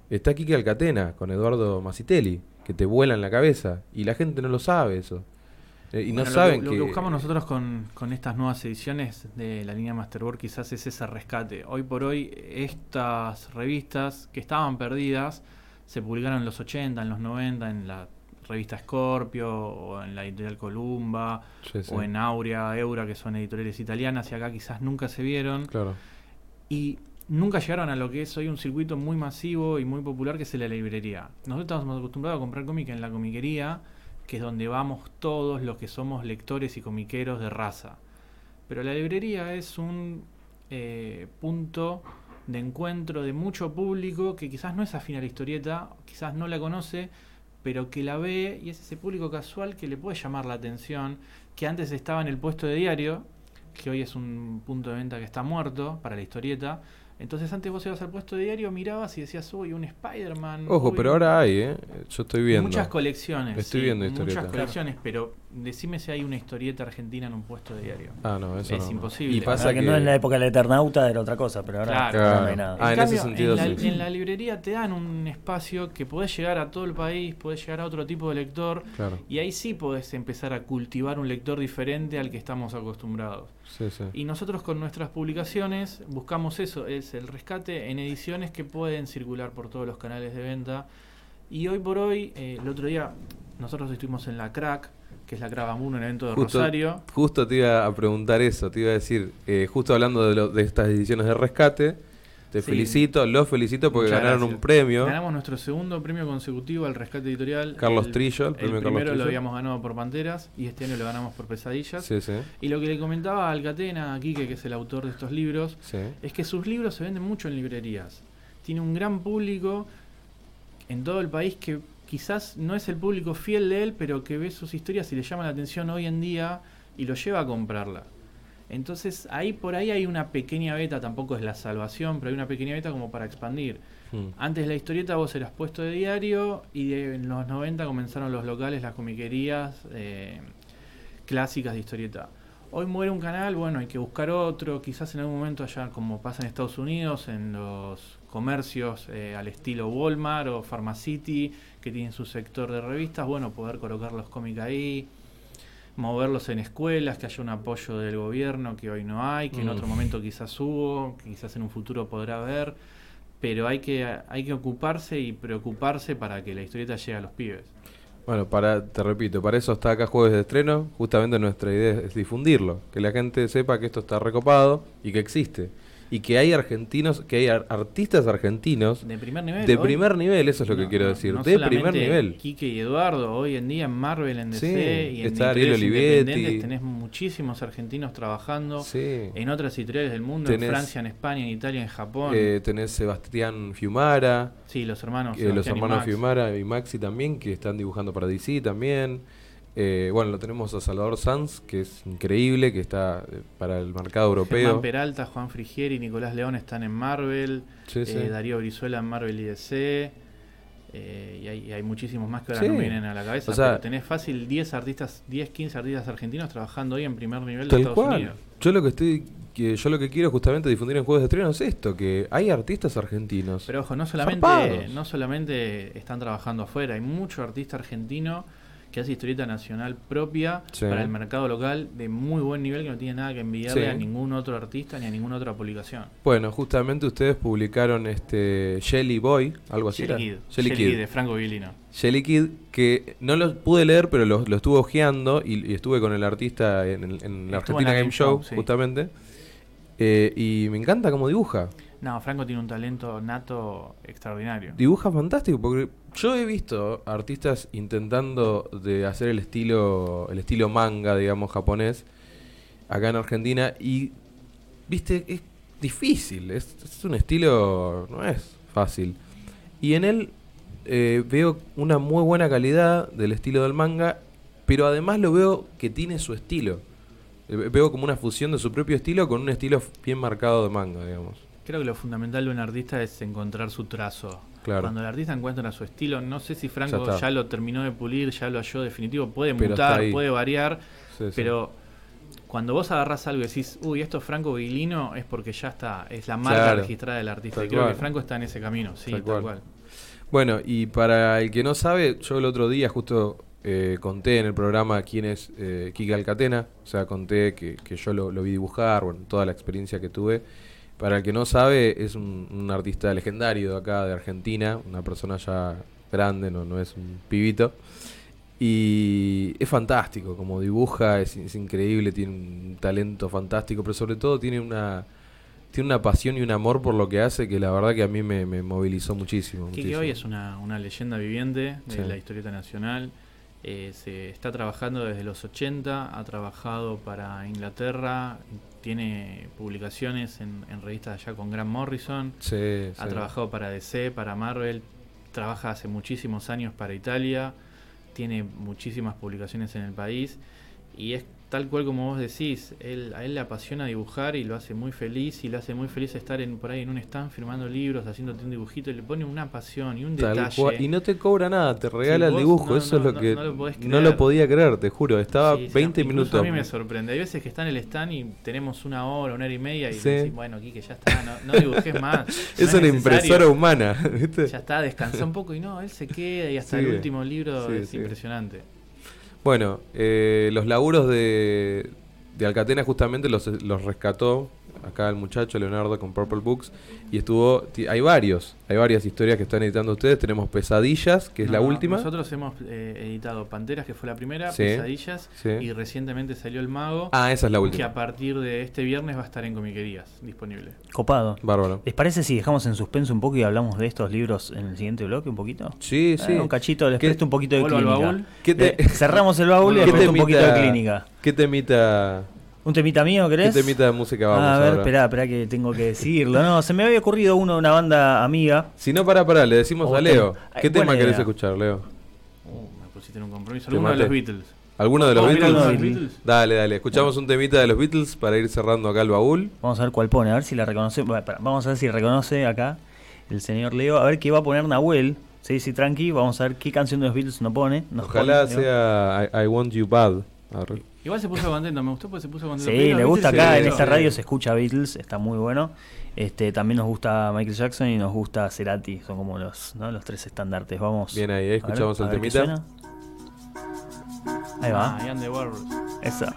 Está Kike Alcatena con Eduardo Macitelli, que te vuela en la cabeza. Y la gente no lo sabe eso. Eh, y Bueno, no lo saben que, que... Lo que buscamos nosotros con, con estas nuevas ediciones de la línea Masterboard quizás es ese rescate. Hoy por hoy estas revistas que estaban perdidas se publicaron en los 80, en los 90, en la revista Scorpio o en la editorial Columba Sí, sí. o en Aurea, Eura, que son editoriales italianas y acá quizás nunca se vieron. Claro. y nunca llegaron a lo que es hoy un circuito muy masivo y muy popular que es la librería. Nosotros estamos acostumbrados a comprar cómic en la comiquería, que es donde vamos todos los que somos lectores y comiqueros de raza. Pero la librería es un eh, punto de encuentro de mucho público que quizás no es afín a la historieta, quizás no la conoce, pero que la ve y es ese público casual que le puede llamar la atención, que antes estaba en el puesto de diario, que hoy es un punto de venta que está muerto para la historieta. Entonces antes vos ibas al puesto de diario, mirabas y decías, uy, un Spider-Man. Ojo, uy, pero ahora hay, ¿eh? Yo estoy viendo. Muchas colecciones. Estoy sí, viendo Muchas historietas. colecciones, pero decime si hay una historieta argentina en un puesto de diario. Ah, no, eso Es no. imposible. Y pasa que, que... no en la época del Eternauta era otra cosa, pero ahora Claro. no hay nada. Ah, en ese sentido en la, sí. en la librería te dan un espacio que podés llegar a todo el país, podés llegar a otro tipo de lector, Claro, y ahí sí podés empezar a cultivar un lector diferente al que estamos acostumbrados. sí, sí. Y nosotros con nuestras publicaciones buscamos eso, es el rescate en ediciones que pueden circular por todos los canales de venta. Y hoy por hoy, eh, el otro día, nosotros estuvimos en la Crack, que es la Cravamuno, en el evento de Justo, Rosario. justo te iba a preguntar eso, te iba a decir, eh, justo hablando de, lo- de estas ediciones de rescate, te Sí. felicito, los felicito porque Muchas ganaron gracias. un premio. Ganamos nuestro segundo premio consecutivo al rescate editorial. Carlos Trillo, el premio Carlos primero lo habíamos ganado por Panteras y este año lo ganamos por Pesadillas. Sí, sí, Y lo que le comentaba a Alcatena, a Quique, que es el autor de estos libros, es que sus libros se venden mucho en librerías. Tiene un gran público en todo el país que quizás no es el público fiel de él, pero que ve sus historias y le llama la atención hoy en día y lo lleva a comprarla. Entonces ahí por ahí hay una pequeña beta, tampoco es la salvación, pero hay una pequeña beta como para expandir. Mm. Antes la historieta vos eras puesto de diario y de- en los 90 comenzaron los locales, las comiquerías eh, clásicas de historieta. Hoy muere un canal, bueno, hay que buscar otro, quizás en algún momento allá, como pasa en Estados Unidos, en los comercios eh, al estilo Walmart o Pharmacity, que tienen su sector de revistas, bueno, poder colocar los cómics ahí, moverlos en escuelas, que haya un apoyo del gobierno que hoy no hay, que en otro momento quizás hubo, que quizás en un futuro podrá haber, pero hay que, hay que ocuparse y preocuparse para que la historieta llegue a los pibes. Bueno, para, te repito, para eso está acá Jueves de Estreno. Justamente nuestra idea es difundirlo, que la gente sepa que esto está recopado y que existe. Y que hay argentinos, que hay ar- artistas argentinos De primer nivel. de hoy. primer nivel, eso es lo que quiero decir, no de primer nivel. Quique y Eduardo, hoy en día en Marvel, en DC Sí, y en está Ariel Olivetti. tenés muchísimos argentinos trabajando Sí. en otras editoriales del mundo, Tenés, en Francia, en España, en Italia, en Japón. Eh, tenés Sebastián Fiumara, sí, los hermanos. eh, los y hermanos. Fiumara y Maxi también, que están dibujando para DC también. Eh, bueno, lo tenemos a Salvador Sanz, que es increíble, que está eh, para el mercado europeo. Germán Peralta, Juan Frigieri, Nicolás León están en Marvel. Sí, sí. eh, Darío Brizuela en Marvel y DC. eh, y, hay, y hay muchísimos más que ahora Sí. no me vienen a la cabeza. O sea- pero tenés fácil 10 artistas, 10, 15 artistas argentinos trabajando hoy en primer nivel de Estados cual. Unidos. Yo lo que estoy que yo lo que quiero justamente difundir en juegos de estreno es esto, que hay artistas argentinos. Pero ojo, no solamente, Zarpados. no solamente están trabajando afuera, hay mucho artista argentino que hace historieta nacional propia Sí. para el mercado local de muy buen nivel que no tiene nada que envidiarle Sí. a ningún otro artista ni a ninguna otra publicación. Bueno, justamente ustedes publicaron este Jelly Boy, algo así. Jelly? Kid, Jelly Jelly Kid. Kid de Franco Villino. Jelly Kid, que no lo pude leer, pero lo, lo estuve hojeando y, y estuve con el artista en, el- en la Argentina en la Game Game Show, Show, sí. justamente. Eh, y me encanta cómo dibuja. No, Franco tiene un talento nato extraordinario. Dibuja fantástico, porque yo he visto artistas intentando de hacer el estilo, el estilo manga, digamos, japonés, acá en Argentina, y viste, es difícil, es, es un estilo, no es fácil. Y en él eh, veo una muy buena calidad del estilo del manga, pero además lo veo que tiene su estilo. Eh, Veo como una fusión de su propio estilo con un estilo bien marcado de manga, digamos. Creo que lo fundamental de un artista es encontrar su trazo. Claro. Cuando el artista encuentra su estilo, no sé si Franco Ya lo terminó de pulir, ya lo halló definitivo, puede Pero mutar, puede variar, Sí, sí. pero cuando vos agarrás algo y decís, uy, esto es Franco Villino, es porque ya está, es la marca Claro. registrada del artista. Tal y creo cual. que Franco está en ese camino, sí, Tal tal, cual. cual. Bueno, y para el que no sabe, yo el otro día justo eh, conté en el programa quién es eh, Kike Alcatena, o sea, conté que, que yo lo, lo vi dibujar, bueno, toda la experiencia que tuve. Para el que no sabe, es un, un artista legendario de acá, de Argentina, una persona ya grande, no, no es un pibito. Y es fantástico, como dibuja, es, es increíble, tiene un talento fantástico, pero sobre todo tiene una, tiene una pasión y un amor por lo que hace que la verdad que a mí me, me movilizó muchísimo. Quique muchísimo. hoy es una, una leyenda viviente de Sí. la historieta nacional. Eh, se está trabajando desde los 80, ha trabajado para Inglaterra, tiene publicaciones en, en revistas allá con Grant Morrison, Sí, ha sí. trabajado para DC, para Marvel, trabaja hace muchísimos años para Italia, tiene muchísimas publicaciones en el país y es tal cual como vos decís, él, a él le apasiona dibujar y lo hace muy feliz y lo hace muy feliz estar en, por ahí en un stand firmando libros, haciéndote un dibujito y le pone una pasión y un Tal detalle. cual. Y no te cobra nada, te regala Sí, el dibujo. no, Eso no, es lo no, que no lo no podía creer, te juro. Estaba Sí, sí, 20 incluso minutos. A mí me sorprende. Hay veces que está en el stand y tenemos una hora, una hora y media y Sí. decís, bueno, Quique, ya está, no, dibujes más. es una necesario". impresora humana, ¿viste? Ya está, descansa un poco y no, él se queda y hasta el último libro es impresionante. Bueno, eh, los laburos de, de Alcatena justamente los, los rescató acá el muchacho Leonardo con Purple Books y estuvo hay varios hay varias historias que están editando ustedes tenemos Pesadillas que es No, la última Nosotros hemos eh, editado Panteras, que fue la primera, Sí, Pesadillas, sí. y recientemente salió El Mago, ah esa es la que última a partir de este viernes va a estar en comiquerías disponible. Copado. bárbaro ¿Les parece si dejamos en suspenso un poco y hablamos de estos libros en el siguiente bloque un poquito? sí sí Eh, un cachito, les ¿Qué- presto un poquito de al clínica. baúl? ¿Qué te- Eh, cerramos el baúl y les ¿Qué presto un poquito de clínica. qué temita ¿Un temita mío, qué querés? temita de música vamos Ah, a ver, ahora? esperá, esperá que tengo que decirlo. No, se me había ocurrido uno de una banda amiga. si no para para le decimos O a Leo qué tema querés idea. escuchar Leo Uh, me pusiste en un compromiso. Alguno de los. Beatles. ¿Alguno de los Oh, Beatles? los Beatles. Dale, dale. Escuchamos un temita de los Beatles para ir cerrando acá el baúl. Vamos a ver cuál pone, a ver si la reconoce. bueno, Vamos a ver si reconoce acá el señor Leo. A ver qué va a poner Nahuel. Sí, sí, tranqui. Vamos a ver qué canción de los Beatles pone. nos Ojalá pone, Leo. sea I, I Want You Bad. Arre. Igual se puso contento, me gustó porque se puso contento. Sí, Pero le gusta Beatles acá en esta radio se escucha Beatles, está muy bueno. Este, también nos gusta Michael Jackson y nos gusta Cerati, son como los, ¿no? los tres estandartes. Vamos. Bien ahí, ahí ver, escuchamos el temita. Ahí va. Ah, Ian the. Esa.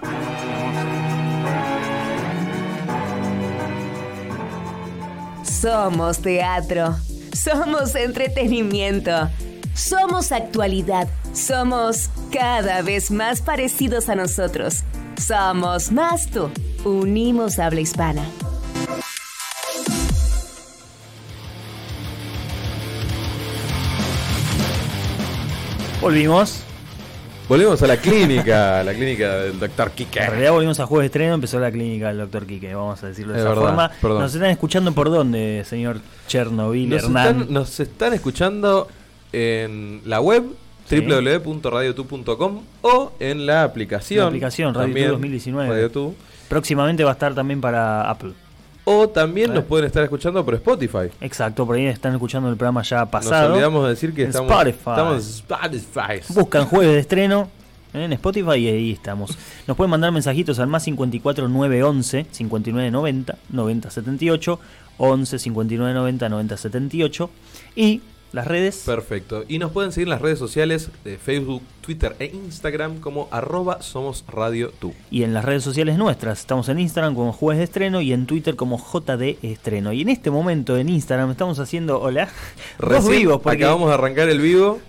Somos teatro. Somos entretenimiento. Somos actualidad. Somos cada vez más parecidos a nosotros. Somos más tú. Unimos habla hispana. Volvimos. Volvemos a la clínica, la clínica del doctor Kike. En realidad volvimos a jueves de estreno, empezó la clínica del doctor Quique, vamos a decirlo de Es esa verdad, forma. perdón. ¿Nos están escuchando por dónde, señor Chernobyl Nos Hernán? están, nos están escuchando en la web Sí. www.radiotu.com o en la aplicación. La aplicación Radio también, Tu 2019. Radio. Próximamente va a estar también para Apple. O también nos pueden estar escuchando por Spotify. Exacto, por ahí están escuchando el programa ya Nos pasado. olvidamos de decir que En estamos, Spotify. estamos en Spotify. Buscan jueves de estreno en Spotify y ahí estamos. Nos pueden mandar mensajitos al más 54 911 59 90 90 78 11 59 90 90 78 y las redes Perfecto. Y nos pueden seguir en las redes sociales de Facebook, Twitter e Instagram como arroba somos radio tú. y en las redes sociales nuestras. Estamos en Instagram como Jueves de Estreno y en Twitter como JD Estreno. Y en este momento en Instagram estamos haciendo, hola, dos Recién vivos porque acabamos de arrancar el vivo.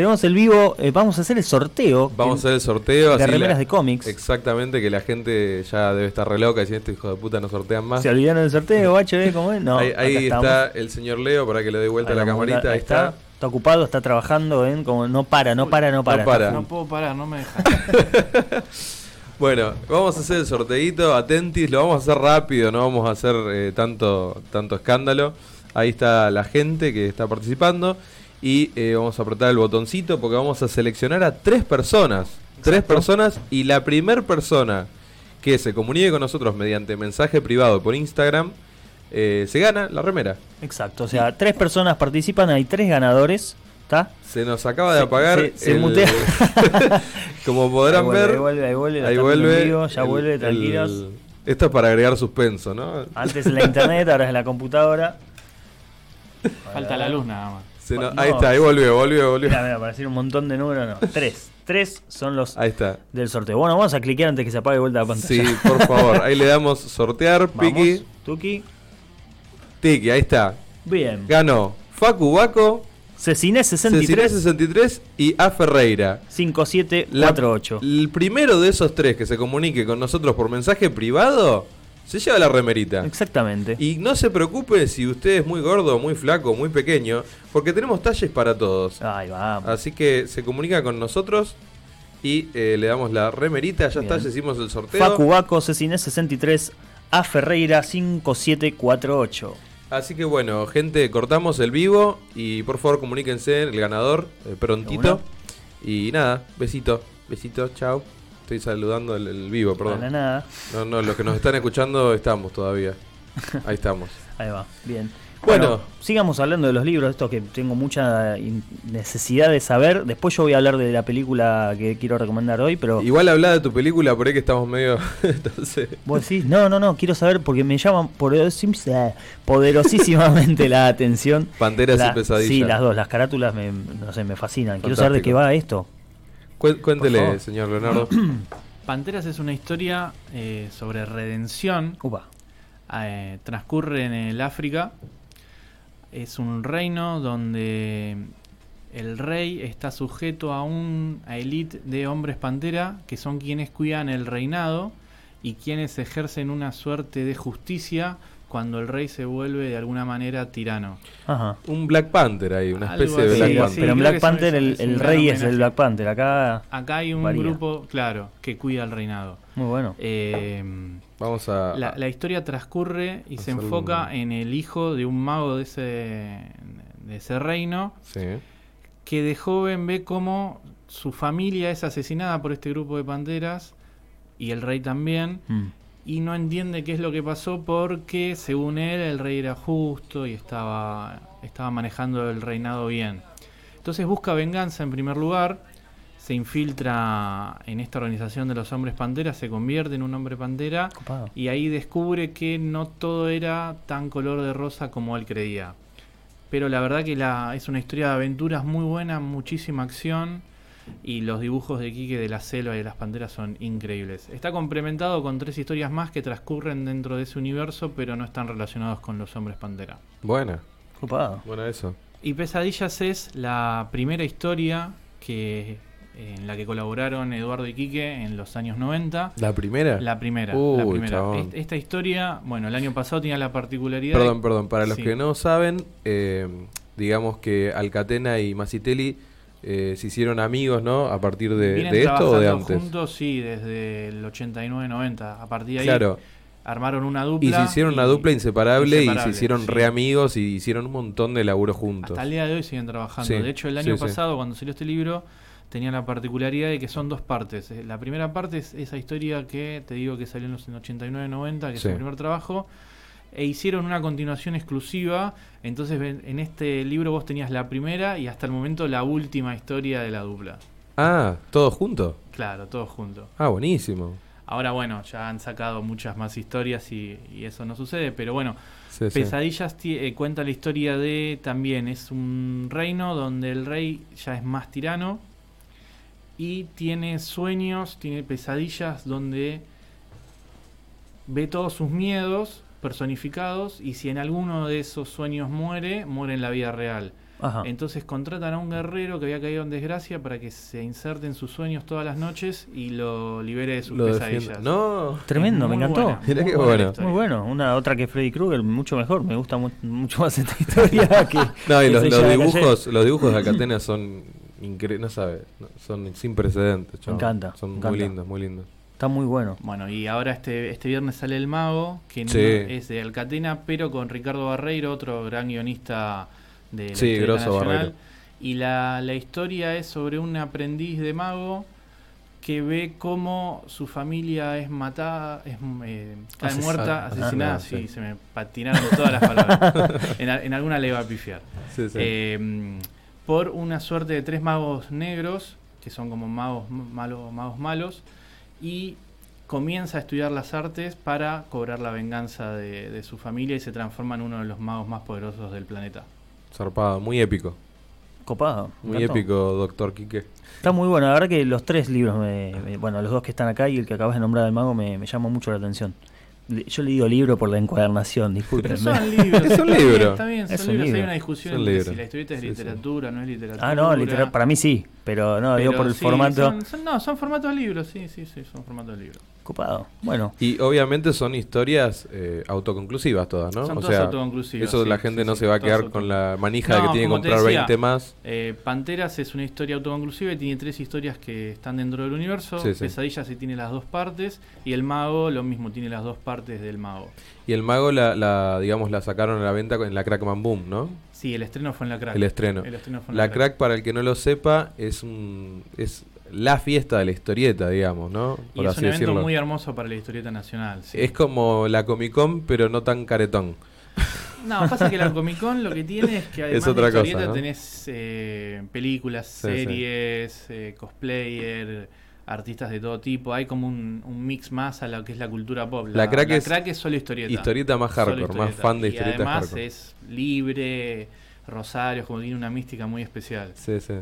Tenemos el vivo, eh, vamos a hacer el sorteo. Vamos a hacer el sorteo. de así remeras la- de cómics. Exactamente, que la gente ya debe estar re loca diciendo este hijo de puta no sortean más. ¿Se olvidaron del sorteo, HB? ¿Cómo es? No, ahí está el señor Leo para que le dé vuelta Ahí la camarita. Ahí está. Está ocupado, está trabajando, ¿ven? Como no para, no para, no para. No para. No puedo parar, no me deja. Bueno, vamos a hacer el sorteito, atentis, lo vamos a hacer rápido, no vamos a hacer eh, tanto, tanto escándalo. Ahí está la gente que está participando y eh, vamos a apretar el botoncito porque vamos a seleccionar a tres personas. Tres personas y la primer persona que se comunique con nosotros mediante mensaje privado por Instagram eh, se gana la remera. Exacto, o sea, tres personas participan, hay tres ganadores, ¿está? Se nos acaba de Se- apagar. se- se el- mutea. Como podrán Ahí vuelve, ver. ahí vuelve, ahí vuelve, ahí ya el- vuelve, el- tranquilos. Esto es para agregar suspenso, ¿no? Antes en la internet, ahora es en la computadora. Falta la luz nada más. Se no- No. ahí está, ahí volvió, volvió, volvió. Mira, mira, para decir un montón de números, no. Tres. Tres son los Ahí está. del sorteo. Bueno, vamos a cliquear antes que se apague vuelta la pantalla. Sí, por favor. Ahí le damos sortear, Vamos, Piki. Tuki. Tiki, ahí está. Bien. Ganó Facu Baco, Cecine Cecilia 63 63 y A Ferreira. La- 5748. El primero de esos tres que se comunique con nosotros por mensaje privado se lleva la remerita. Exactamente. Y no se preocupe si usted es muy gordo, muy flaco, muy pequeño, porque tenemos talles para todos. Ahí vamos. Así que se comunica con nosotros y eh, le damos la remerita. Ya está, ya hicimos el sorteo. Facubaco, Cecine 63, A Ferreira 5748. Así que bueno, gente, cortamos el vivo y por favor comuníquense el ganador eh, prontito. Y nada, besito, besito, chao. Estoy saludando el, el vivo, Para perdón. nada. No, no, los que nos están escuchando estamos todavía. Ahí estamos. Ahí va, bien. Bueno. Bueno, sigamos hablando de los libros, esto que tengo mucha necesidad de saber. Después yo voy a hablar de la película que quiero recomendar hoy, pero Igual habla de tu película, por ahí que estamos medio... Entonces... vos decís, no, no, no, quiero saber porque me llaman poderosim- poderosísimamente la atención. Panteras La- y pesadillas. Sí, las dos, las carátulas me, no sé, me fascinan. Quiero saber de qué va esto. Cuéntele, señor Leonardo. Panteras es una historia eh, sobre redención. Upa. eh, transcurre en el África. Es un reino donde el rey está sujeto a un a elite de hombres pantera que son quienes cuidan el reinado y quienes ejercen una suerte de justicia cuando el rey se vuelve de alguna manera tirano. Ajá. Un Black Panther ahí, una Algo especie de Black sí, Panther. pero en Black Panther el, es rey es el Black Panther. Acá, Acá hay un Varía. grupo, claro, que cuida el reinado. muy bueno. Eh, Vamos a... La, la historia transcurre y se enfoca un- en el hijo de un mago de ese, de ese reino Sí. que de joven ve cómo su familia es asesinada por este grupo de panteras y el rey también. Mm. Y no entiende qué es lo que pasó porque, según él, el rey era justo y estaba, estaba manejando el reinado bien. Entonces busca venganza en primer lugar, se infiltra en esta organización de los hombres panteras, se convierte en un hombre pantera Copado. y ahí descubre que no todo era tan color de rosa como él creía. Pero la verdad que la, es una historia de aventuras muy buena, muchísima acción y los dibujos de Quique de la selva y de las panteras son increíbles. Está complementado con tres historias más que transcurren dentro de ese universo pero no están relacionados con los hombres pantera. Buena, Copado. bueno eso. Y Pesadillas es la primera historia que en la que colaboraron Eduardo y Quique en los años 90. ¿La primera? La primera, Uy, la primera. chabón. Est- Esta historia, bueno, el año pasado tenía la particularidad. de- Perdón, perdón, para los Sí. que no saben, eh, digamos que Alcatena y Masitelli eh, se hicieron amigos, ¿no? A partir de, de esto o de antes. juntos, sí, desde el 89-90. A partir de ahí armaron una dupla. Y se hicieron una dupla inseparable, y se hicieron sí. re amigos y hicieron un montón de laburo juntos. Hasta el día de hoy siguen trabajando. Sí, De hecho, el año sí. pasado, cuando salió este libro, tenía la particularidad de que son dos partes. Eh, La primera parte es esa historia que te digo que salió en los 89-90, que es el primer trabajo. E hicieron una continuación exclusiva. Entonces, en este libro vos tenías la primera y hasta el momento la última historia de la dupla. Ah, ¿todos juntos? Claro, todos juntos. Ah, buenísimo. Ahora, bueno, ya han sacado muchas más historias y, y eso no sucede, pero bueno, Sí. Pesadillas eh, cuenta la historia de también es un reino donde el rey ya es más tirano y tiene sueños, tiene pesadillas donde ve todos sus miedos personificados y si en alguno de esos sueños muere, muere en la vida real. Ajá. Entonces contratan a un guerrero que había caído en desgracia para que se inserte en sus sueños todas las noches y lo libere de sus Lo pesadillas. defiendo. No, Tremendo, me encantó. buena, Mirá muy qué buena. Muy bueno, una otra que Freddy Krueger, mucho mejor, me gusta mu- mucho más esta historia que no y que los, dibujos, los dibujos de Alcatena son increíbles, no sabes, no, son sin precedentes. chabón. encanta, Son me muy encanta. lindos, muy lindos. Está muy bueno. Bueno, y ahora este, este viernes sale El Mago, que no es de Alcatena, pero con Ricardo Barreiro, otro gran guionista de la Sí, grosso nacional. Barreiro. Y la, la historia es sobre un aprendiz de mago que ve cómo su familia es matada, es eh, cae muerta, asesinada. Ah, sí, sí. se me patinaron todas las palabras. en, alguna le va a pifiar. Sí, sí. Eh, por una suerte de tres magos negros, que son como magos m- malo- magos malos, y comienza a estudiar las artes para cobrar la venganza de, de su familia y se transforma en uno de los magos más poderosos del planeta. Zarpado, muy épico. Copado. Muy encantó. épico, doctor Quique. Está muy bueno. La verdad que los tres libros, me- me- bueno, los dos que están acá y el que acabas de nombrar del mago me, me llaman mucho la atención. Yo le digo libro por la encuadernación, disculpen. Pero son libros. Es un está bien, libro. Está bien, son Es un libros. Hay libro. una discusión entre si la historieta es Sí, sí. literatura, no es literatura. Ah, no, literal, para mí sí, pero no, digo Pero por el sí, formato. son- son- no, son formatos de libros, sí, sí, sí, son formatos de libros. Copado. Bueno, Y obviamente son historias eh, autoconclusivas todas, ¿no? Son o todas sea, autoconclusivas, eso sí, la gente sí, no sí, se va a quedar con la manija de que tiene que comprar decía, 20 más. Eh, Panteras es una historia autoconclusiva y tiene tres historias que están dentro del universo. Sí, sí. Pesadillas sí tiene las dos partes. Y el mago lo mismo, tiene las dos partes del mago. Y el mago la, la, digamos, la sacaron a la venta en la Crackman Boom, ¿no? Sí, el estreno fue en la crack. El estreno. El estreno fue en La crack, para el que no lo sepa, es un es la fiesta de la historieta, digamos, ¿no? Y es un evento muy hermoso para la historieta nacional. sí. Es como la Comic Con, pero no tan caretón. No, pasa que la Comic Con lo que tiene es que además Es otra de historieta cosa, ¿no? tenés eh, películas, Sí, sí. series, eh, cosplayer, artistas de todo tipo. Hay como un, un mix más a lo que es la cultura pop. La crack es solo historieta. historieta más hardcore, más historieta. fan de y historietas además hardcore. es libre, rosarios, como tiene una mística muy especial. Sí, sí.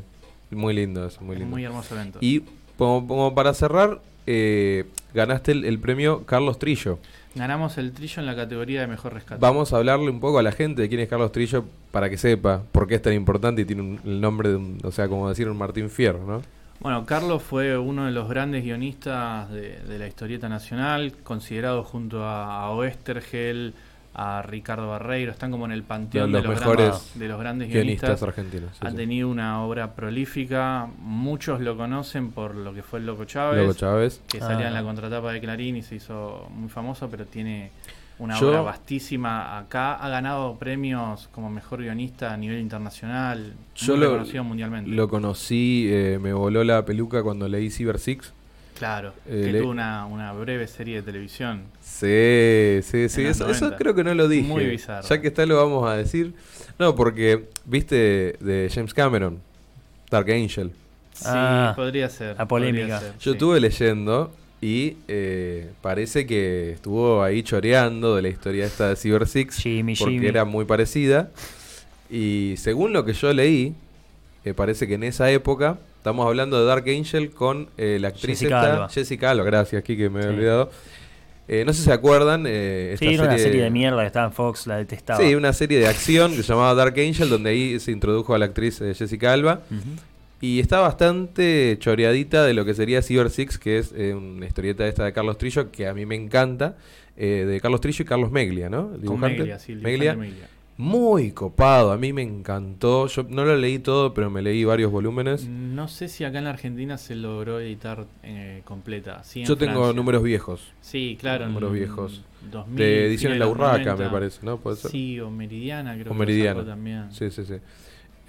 Muy lindo eso, muy Es lindo. muy hermoso evento. Y como, como para cerrar, eh, ganaste el, el premio Carlos Trillo. Ganamos el trillo en la categoría de mejor rescate. Vamos a hablarle un poco a la gente de quién es Carlos Trillo para que sepa por qué es tan importante y tiene un- el nombre de un, o sea, como decir un Martín Fierro, ¿no? Bueno, Carlos fue uno de los grandes guionistas de, de la historieta nacional, considerado junto a, a Oestergel, a Ricardo Barreiro, están como en el panteón Los de, los mejores grandes, de los grandes Guionistas guionistas. argentinos. sí, ha sí. tenido una obra prolífica, muchos lo conocen por lo que fue el Loco Chávez, Loco Chávez. que salía Ah. en la contratapa de Clarín y se hizo muy famoso, pero tiene una Yo- obra vastísima. Acá ha ganado premios como mejor guionista a nivel internacional. Yo muy lo, reconocido mundialmente. lo conocí, eh, me voló la peluca cuando leí Cyber Six. claro, eh, que le- tuvo una, una breve serie de televisión. Sí, sí, sí. Eso, eso 90. creo que no lo dije. Muy bizarro. Ya que está lo vamos a decir. No, porque, viste, de James Cameron, Dark Angel. Sí, Ah, podría ser. la polémica. ser, Yo sí. estuve leyendo y eh, parece que estuvo ahí choreando de la historia esta de Cyber Six. Jimmy, porque Jimmy. era muy parecida. Y según lo que yo leí, eh, parece que en esa época, estamos hablando de Dark Angel con eh, la actriz Jessica esta- Alba. Jessica Alba, gracias, Kike, me Sí. olvidado. Eh, no sé si se acuerdan. eh, esta Sí, era una serie de mierda que estaba en Fox, la detestaba. Sí, una serie de acción que se llamaba Dark Angel, donde ahí se introdujo a la actriz Jessica Alba. Y está bastante choreadita de lo que sería Cyber Six, que es eh, una historieta esta de Carlos Trillo, que a mí me encanta, eh, de Carlos Trillo y Carlos meglia ¿no? El Con dibujante. Meglia, sí, el Meglia. Meglia. Muy copado, a mí me encantó. Yo no lo leí todo, pero me leí varios volúmenes. No sé si acá en la Argentina se logró editar eh, completa. Sí, Yo tengo Francia. números viejos, Sí, claro. números viejos. 2000, de Ediciones La Urraca, 90. me parece, ¿no? ¿Puede ser? Sí, o Meridiana, O creo que lo Meridiana. también. Sí, sí, sí.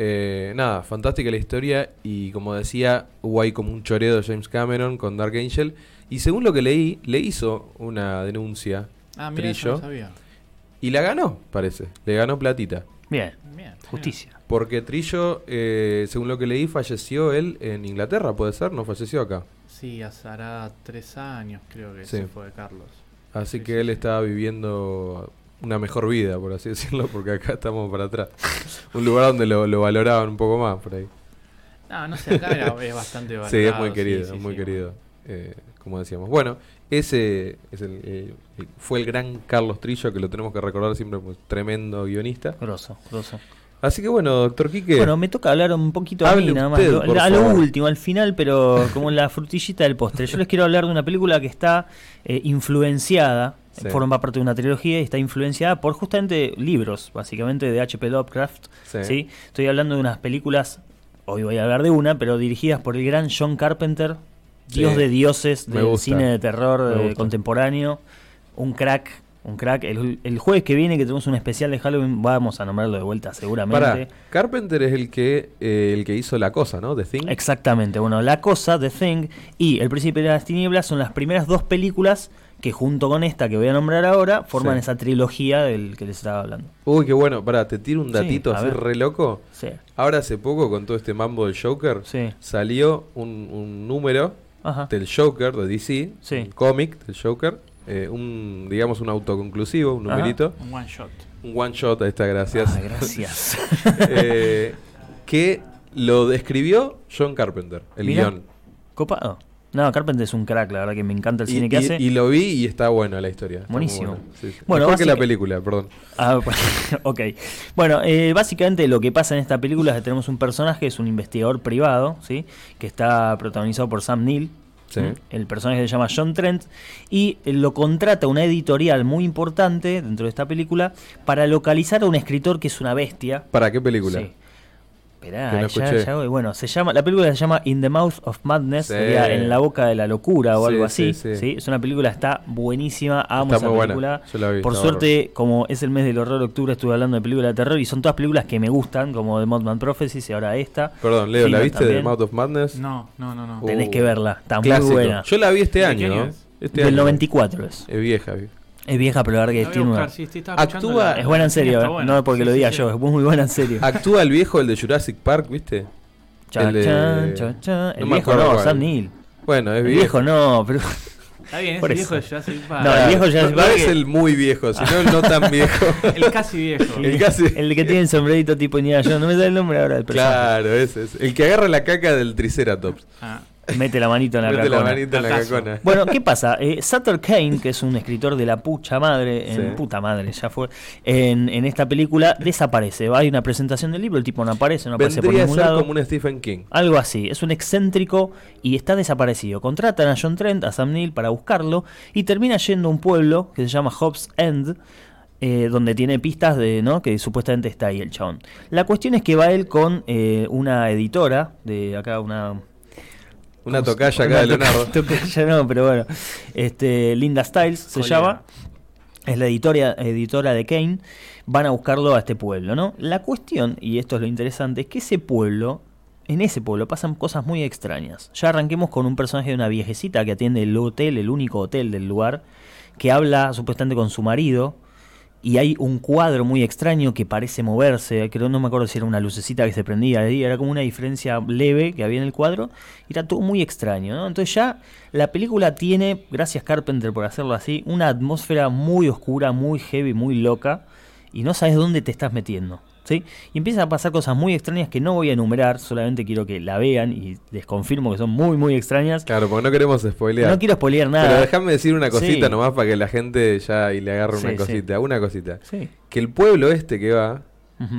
Eh, nada, fantástica la historia y como decía, hubo ahí como un choreo de James Cameron con Dark Angel y según lo que leí, le hizo una denuncia Ah, mira, eso Trillo no sabía. y la ganó, parece, le ganó platita. Bien, Bien, justicia. Porque Trillo, eh, según lo que leí, falleció él en Inglaterra, ¿puede ser? No falleció acá. Sí, hace hará tres años creo que Sí. se fue Carlos. Así Sí, que sí, él sí. estaba viviendo una mejor vida, por así decirlo, porque acá estamos para atrás. un lugar donde lo, lo valoraban un poco más por ahí. No, no sé, acá era- es bastante valorado. Sí, es muy querido, sí, es muy sí. querido, eh, como decíamos. Bueno, ese es el, eh, fue el gran Carlos Trillo, que lo tenemos que recordar siempre, pues, tremendo guionista. Grosso, grosso. Así que bueno, doctor Quique, Bueno, me toca hablar un poquito a mí nada más. usted, Lo- a lo favor. último, al final, pero como la frutillita del postre. Yo les quiero hablar de una película que está eh, influenciada, Sí. forma parte de una trilogía y está influenciada por justamente libros, básicamente de H.P. Lovecraft. Sí. ¿sí? Estoy hablando de unas películas, hoy voy a hablar de una, pero dirigidas por el gran John Carpenter, Sí. dios de dioses del cine de terror eh, contemporáneo, un crack. Un crack. El, el jueves que viene, que tenemos un especial de Halloween, vamos a nombrarlo de vuelta seguramente. para, Carpenter es el que eh, el que hizo la cosa, ¿no? The Thing. Exactamente, bueno, La Cosa, The Thing y El Príncipe de las Tinieblas son las primeras dos películas que junto con esta que voy a nombrar ahora forman Sí. esa trilogía del que les estaba hablando. Uy, qué bueno. Pará, te tiro un datito así ver. re loco. Sí, Ahora hace poco, con todo este mambo del Joker, sí, salió un, un número ajá. del Joker de DC, Sí. un cómic del Joker, eh, un digamos un autoconclusivo, un Ajá. numerito, Un one shot. un one shot, ahí está, gracias. Ah, gracias. Eh, que lo describió John Carpenter, el Mirá. guion. Copado. No, Carpenter es un crack, la verdad que me encanta el Y, cine que y- hace. y lo vi y está buena la historia. Buenísimo. buena. Sí, sí. Bueno, Mejor que la película, perdón. Ah, bueno, ok. Bueno, eh, básicamente lo que pasa en esta película es que tenemos un personaje, es un investigador privado, ¿sí? Que está protagonizado por Sam Neill. Sí. El personaje se llama John Trent y lo contrata una editorial muy importante dentro de esta película para localizar a un escritor que es una bestia. ¿Para qué película? Sí. Esperá, ya- ya voy. Bueno, se llama, la película se llama In the Mouth of Madness, Sí. sería En la boca de la locura o Sí, algo sí, así. sí. Sí, Es una película, está buenísima, amo Está esa muy buena. película. Yo la vi, Por suerte, como es el mes del horror octubre, estuve hablando de películas de terror y son todas películas que me gustan, como The Mothman Prophecies y ahora esta. Perdón, Leo, ¿la viste de también. Mouth of Madness? No, no, no, no. Uh, Tenés que verla, está Clásico. muy buena. Yo la vi este ¿De año, ¿no? es? Este Del año. 94 es. Es vieja. vi- Es vieja, pero la verdad que La tiene una... buscar, Actúa- la- Es buena en serio, eh, buena. no porque Sí, lo diga sí. yo, es muy buena en serio. Actúa el viejo, el de Jurassic Park, ¿viste? Chan, el de- chan, chan, chan. no El me viejo no, cuál. Sam Neill. Bueno, es El viejo. viejo no, pero... Está bien, Por ese viejo de. Jurassic Park. No, el viejo no, Jurassic no Park es es- el muy viejo, sino el no tan viejo. El casi viejo. El casi- El que tiene el sombrerito tipo Indiana Jones, no me da el nombre ahora del personaje. Claro, ese es. El que agarra la caca del Triceratops. Ah, Mete la manito en la Mete la manita en la cacona. Bueno, ¿qué pasa? Eh, Sutter Kane, que es un escritor de la pucha madre, en Sí. puta madre, ya fue, en, en esta película desaparece. Hay una presentación del libro, el tipo no aparece, no aparece por Vendría a ningún ser lado. como un Stephen King. Algo así, es un excéntrico y está desaparecido. Contratan a John Trent, a Sam Neill para buscarlo y termina yendo a un pueblo que se llama Hobbs End, eh, donde tiene pistas de no que supuestamente está ahí el chabón. La cuestión es que va él con eh, una editora de acá una Una ¿cómo se- tocaya acá una de Leonardo. toca- Tocaya no, pero bueno, este Linda Styles se llama. es la editora, editora de Kane, van a buscarlo a este pueblo, ¿no? La cuestión, y esto es lo interesante, es que ese pueblo, en ese pueblo pasan cosas muy extrañas. Ya arranquemos con un personaje de una viejecita que atiende el hotel, el único hotel del lugar, que habla supuestamente con su marido, y hay un cuadro muy extraño que parece moverse, creo no me acuerdo si era una lucecita que se prendía era como una diferencia leve que había en el cuadro, y era todo muy extraño, ¿no? Entonces ya la película tiene, gracias Carpenter por hacerlo así, una atmósfera muy oscura, muy heavy, muy loca, y no sabes dónde te estás metiendo. ¿Sí? Y empiezan a pasar cosas muy extrañas que no voy a enumerar, solamente quiero que la vean y les confirmo que son muy, muy extrañas. Claro, porque no queremos spoilear. No quiero spoilear nada. Pero déjame decir una cosita Sí. nomás para que la gente ya y le agarre una sí. cosita. Una cosita. Que el pueblo este que va,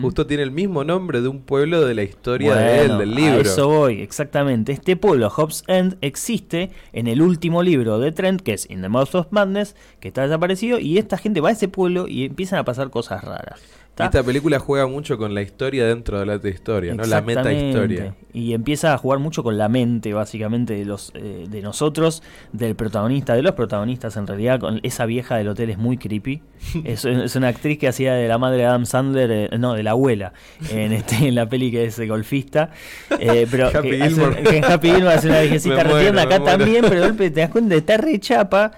justo tiene el mismo nombre de un pueblo de la historia de él, del libro. A eso voy, exactamente. Este pueblo, Hobbs End, existe en el último libro de Trent, que es In the Mouth of Madness, que está desaparecido, y esta gente va a ese pueblo y empiezan a pasar cosas raras. Esta película juega mucho con la historia dentro de la historia, ¿no? La meta historia. Y empieza a jugar mucho con la mente, básicamente, de los eh, de nosotros, del protagonista, de los protagonistas en realidad. Con esa vieja del hotel es muy creepy. es, es una actriz que hacía de la madre de Adam Sandler, eh, no, de la abuela, en este en la peli que es eh, golfista. Eh, pero Happy que, hace- que en Happy Gilmore hace una viejecita retierna, acá también, pero de golpe te das cuenta, está re chapa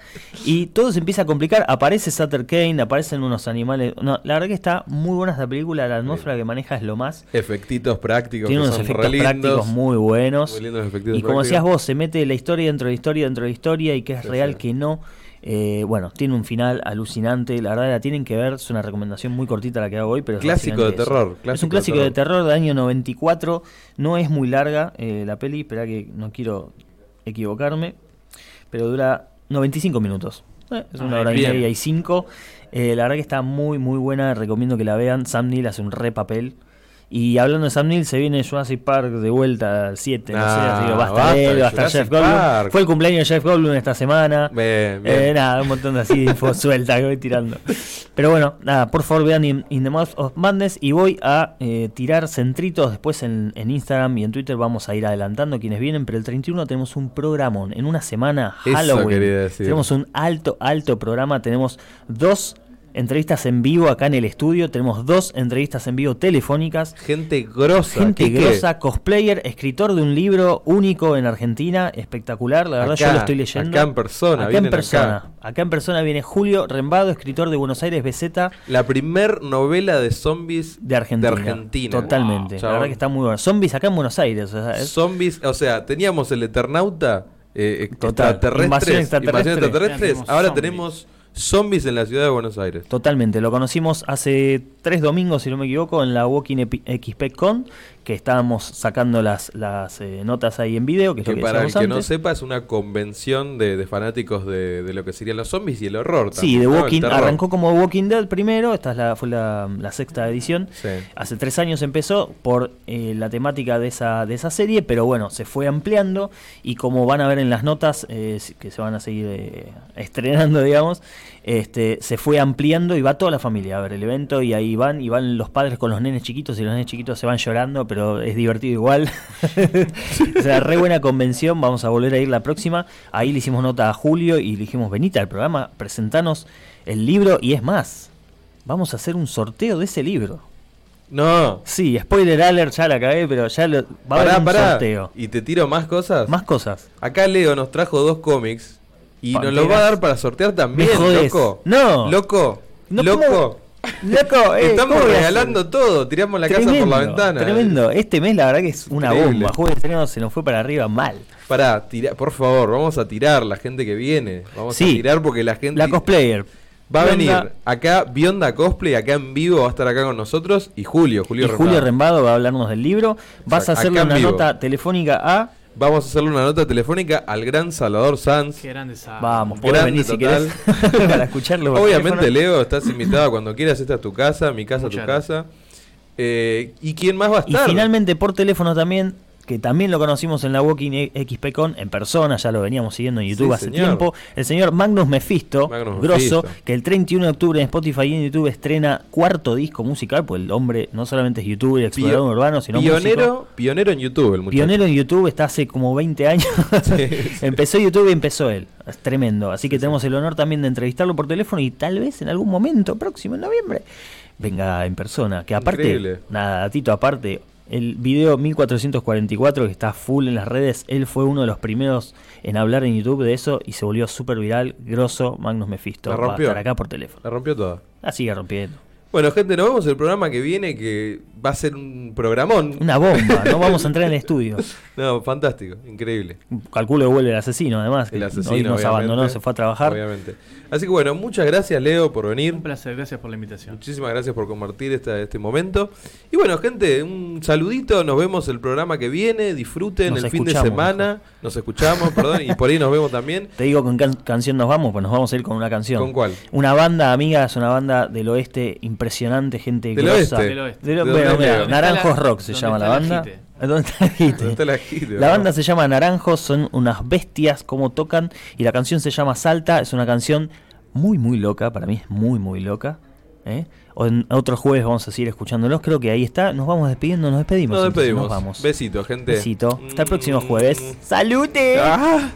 y todo se empieza a complicar. Aparece Sutter Kane, aparecen unos animales. No, la verdad que está muy buena esta película, la atmósfera que maneja es lo más. Efectitos prácticos. Tiene que unos son efectos re lindos. prácticos muy buenos. Muy lindos efectos y como prácticos. decías vos, se mete la historia dentro de la historia, dentro de la historia, y que es Sí, real, sí. que no. Eh, bueno, tiene un final alucinante. La verdad la tienen que ver. Es una recomendación muy cortita la que hago hoy, pero es Clásico de terror, es clásico un de clásico de terror. terror del año 94. No es muy larga eh, la peli. Espera que no quiero equivocarme. Pero dura 95 minutos. Eh, es una Ah, hora y bien. media y cinco. Eh, la verdad que está muy, muy buena. Recomiendo que la vean. Sam Neill hace un re papel. Y hablando de Sam Neill, se viene Jurassic Park de vuelta al 7. no sé, Ah, así que va a estar basta él, de va a estar Jurassic Jeff Goldblum. Fue el cumpleaños de Jeff Goldblum esta semana. Bien, bien. Eh, nada, un montón de así de info suelta que voy tirando. Pero bueno, nada, por favor vean In, In the Mouth of Madness y voy a eh, tirar centritos después en, en Instagram y en Twitter vamos a ir adelantando quienes vienen, pero el 31 tenemos un programón. En una semana, Halloween. decir. Tenemos un alto, alto programa. Tenemos dos entrevistas en vivo acá en el estudio. Tenemos dos entrevistas en vivo telefónicas. Gente grosa. Gente Quique. grosa, cosplayer, escritor de un libro único en Argentina, espectacular, la verdad yo lo estoy leyendo. acá en persona, Acá en persona. acá. Acá. en persona viene Julio Rembado, escritor de Buenos Aires BZ La primer novela de zombies de Argentina. De Argentina. Totalmente. Wow, la verdad que está muy bueno. Zombies acá en Buenos Aires. o sea, es- Zombies, o sea, teníamos el Eternauta, eh, Total, extraterrestres, invasión extraterrestre. invasión extraterrestres, ahora zombies. tenemos zombies en la ciudad de Buenos Aires. Totalmente, lo conocimos hace tres domingos, si no me equivoco, en la Walking XP Con, que estábamos sacando las, las eh, notas ahí en video, que es Que lo que para el que no sepa es una convención de, de fanáticos de, de lo que serían los zombies y el horror. Sí. El Walking arrancó como Walking Dead primero, esta es la, fue la, la sexta edición. Sí. Hace tres años empezó por eh, la temática de esa, de esa serie, pero bueno, se fue ampliando y como van a ver en las notas eh, que se van a seguir eh, estrenando, digamos, este, se fue ampliando y va toda la familia a ver el evento y ahí van y van los padres con los nenes chiquitos y los nenes chiquitos se van llorando, pero es divertido igual. o sea, re buena convención, vamos a volver a ir la próxima. Ahí le hicimos nota a Julio y le dijimos, venite al programa, presentanos el libro y es más, vamos a hacer un sorteo de ese libro. No. Sí, spoiler alert, ya la cagué, pero ya lo, va a haber un pará. sorteo. Y te tiro más cosas. Más cosas. Acá Leo nos trajo dos cómics y nos Panteras. va a dar para sortear también, loco. No. Loco. No, loco. Loco, eh, Estamos ¿cómo voy a regalando todo, tiramos la casa por la ventana. Tremendo. Este mes la verdad que es una Increíble. bomba. Juego de estreno se nos fue para arriba mal. Pará, tira, por favor, vamos a tirar la gente que viene. Vamos Sí. a tirar porque la gente La cosplayer. va a Bionda- venir acá, Bionda Cosplay, acá en vivo, va a estar acá con nosotros. Y Julio, Julio Y Julio Rembado. Rembado va a hablarnos del libro. Vas a hacerle una vivo. nota telefónica a. Vamos a hacerle una nota telefónica al gran Salvador Sanz. Qué grande esa. Vamos, Grande venir si total. querés para escucharlo. Obviamente, teléfono. Leo, estás invitado cuando quieras. Esta es tu casa, mi casa, Muchas tu casa. Eh, ¿Y quién más va a Y estar? finalmente por teléfono también que también lo conocimos en la Walking XPCon en persona, ya lo veníamos siguiendo en YouTube Sí, hace señor. tiempo. El señor Magnus Mephisto, Magnus grosso, Mephisto. que el 31 de octubre en Spotify y en YouTube estrena cuarto disco musical, pues el hombre no solamente es youtuber, explorador Pio- urbano, sino músico. pionero, pionero en YouTube, el muchacho. Pionero en YouTube está hace como 20 años. Sí, sí. empezó YouTube y empezó él. Es tremendo. Así que tenemos el honor también de entrevistarlo por teléfono y tal vez en algún momento próximo, en noviembre, venga en persona. Que aparte, Increíble. nada, datito aparte, el video 1444 que está full en las redes, él fue uno de los primeros en hablar en YouTube de eso y se volvió súper viral, grosso, Magnus Mephisto. La rompió. estar acá por teléfono. La rompió toda. La sigue rompiendo. Bueno, gente, nos vemos el programa que viene, que va a ser un programón. Una bomba, no vamos a entrar en el estudio. No, fantástico, increíble. Calculo que vuelve el asesino, además. que El asesino, hoy nos obviamente. abandonó, se fue a trabajar. Obviamente. Así que bueno, muchas gracias, Leo, por venir. Un placer, gracias por la invitación. Muchísimas gracias por compartir esta- este momento. Y bueno, gente, un saludito. Nos vemos el programa que viene. Disfruten Nos el fin de semana. Nos escuchamos, perdón. Y por ahí nos vemos también. Te digo con qué canción nos vamos, pues nos vamos a ir con una canción. ¿Con cuál? Una banda amiga, es una banda del oeste impresionante, gente ¿Del grosa. oeste? Del oeste. De lo- ¿De bueno, mira, Naranjos la- Rock se llama la banda. ¿Dónde está la? ¿Dónde está la La banda se llama Naranjos, son unas bestias como tocan y la canción se llama Salta, es una canción muy muy loca, para mí es muy muy loca. ¿eh? O en otro jueves vamos a seguir escuchándolos, creo que ahí está, nos vamos despidiendo, nos despedimos. Nos entonces, despedimos. Nos vamos. Besito, gente. Besito. Hasta el próximo Mm. jueves. ¡Salute! Ah.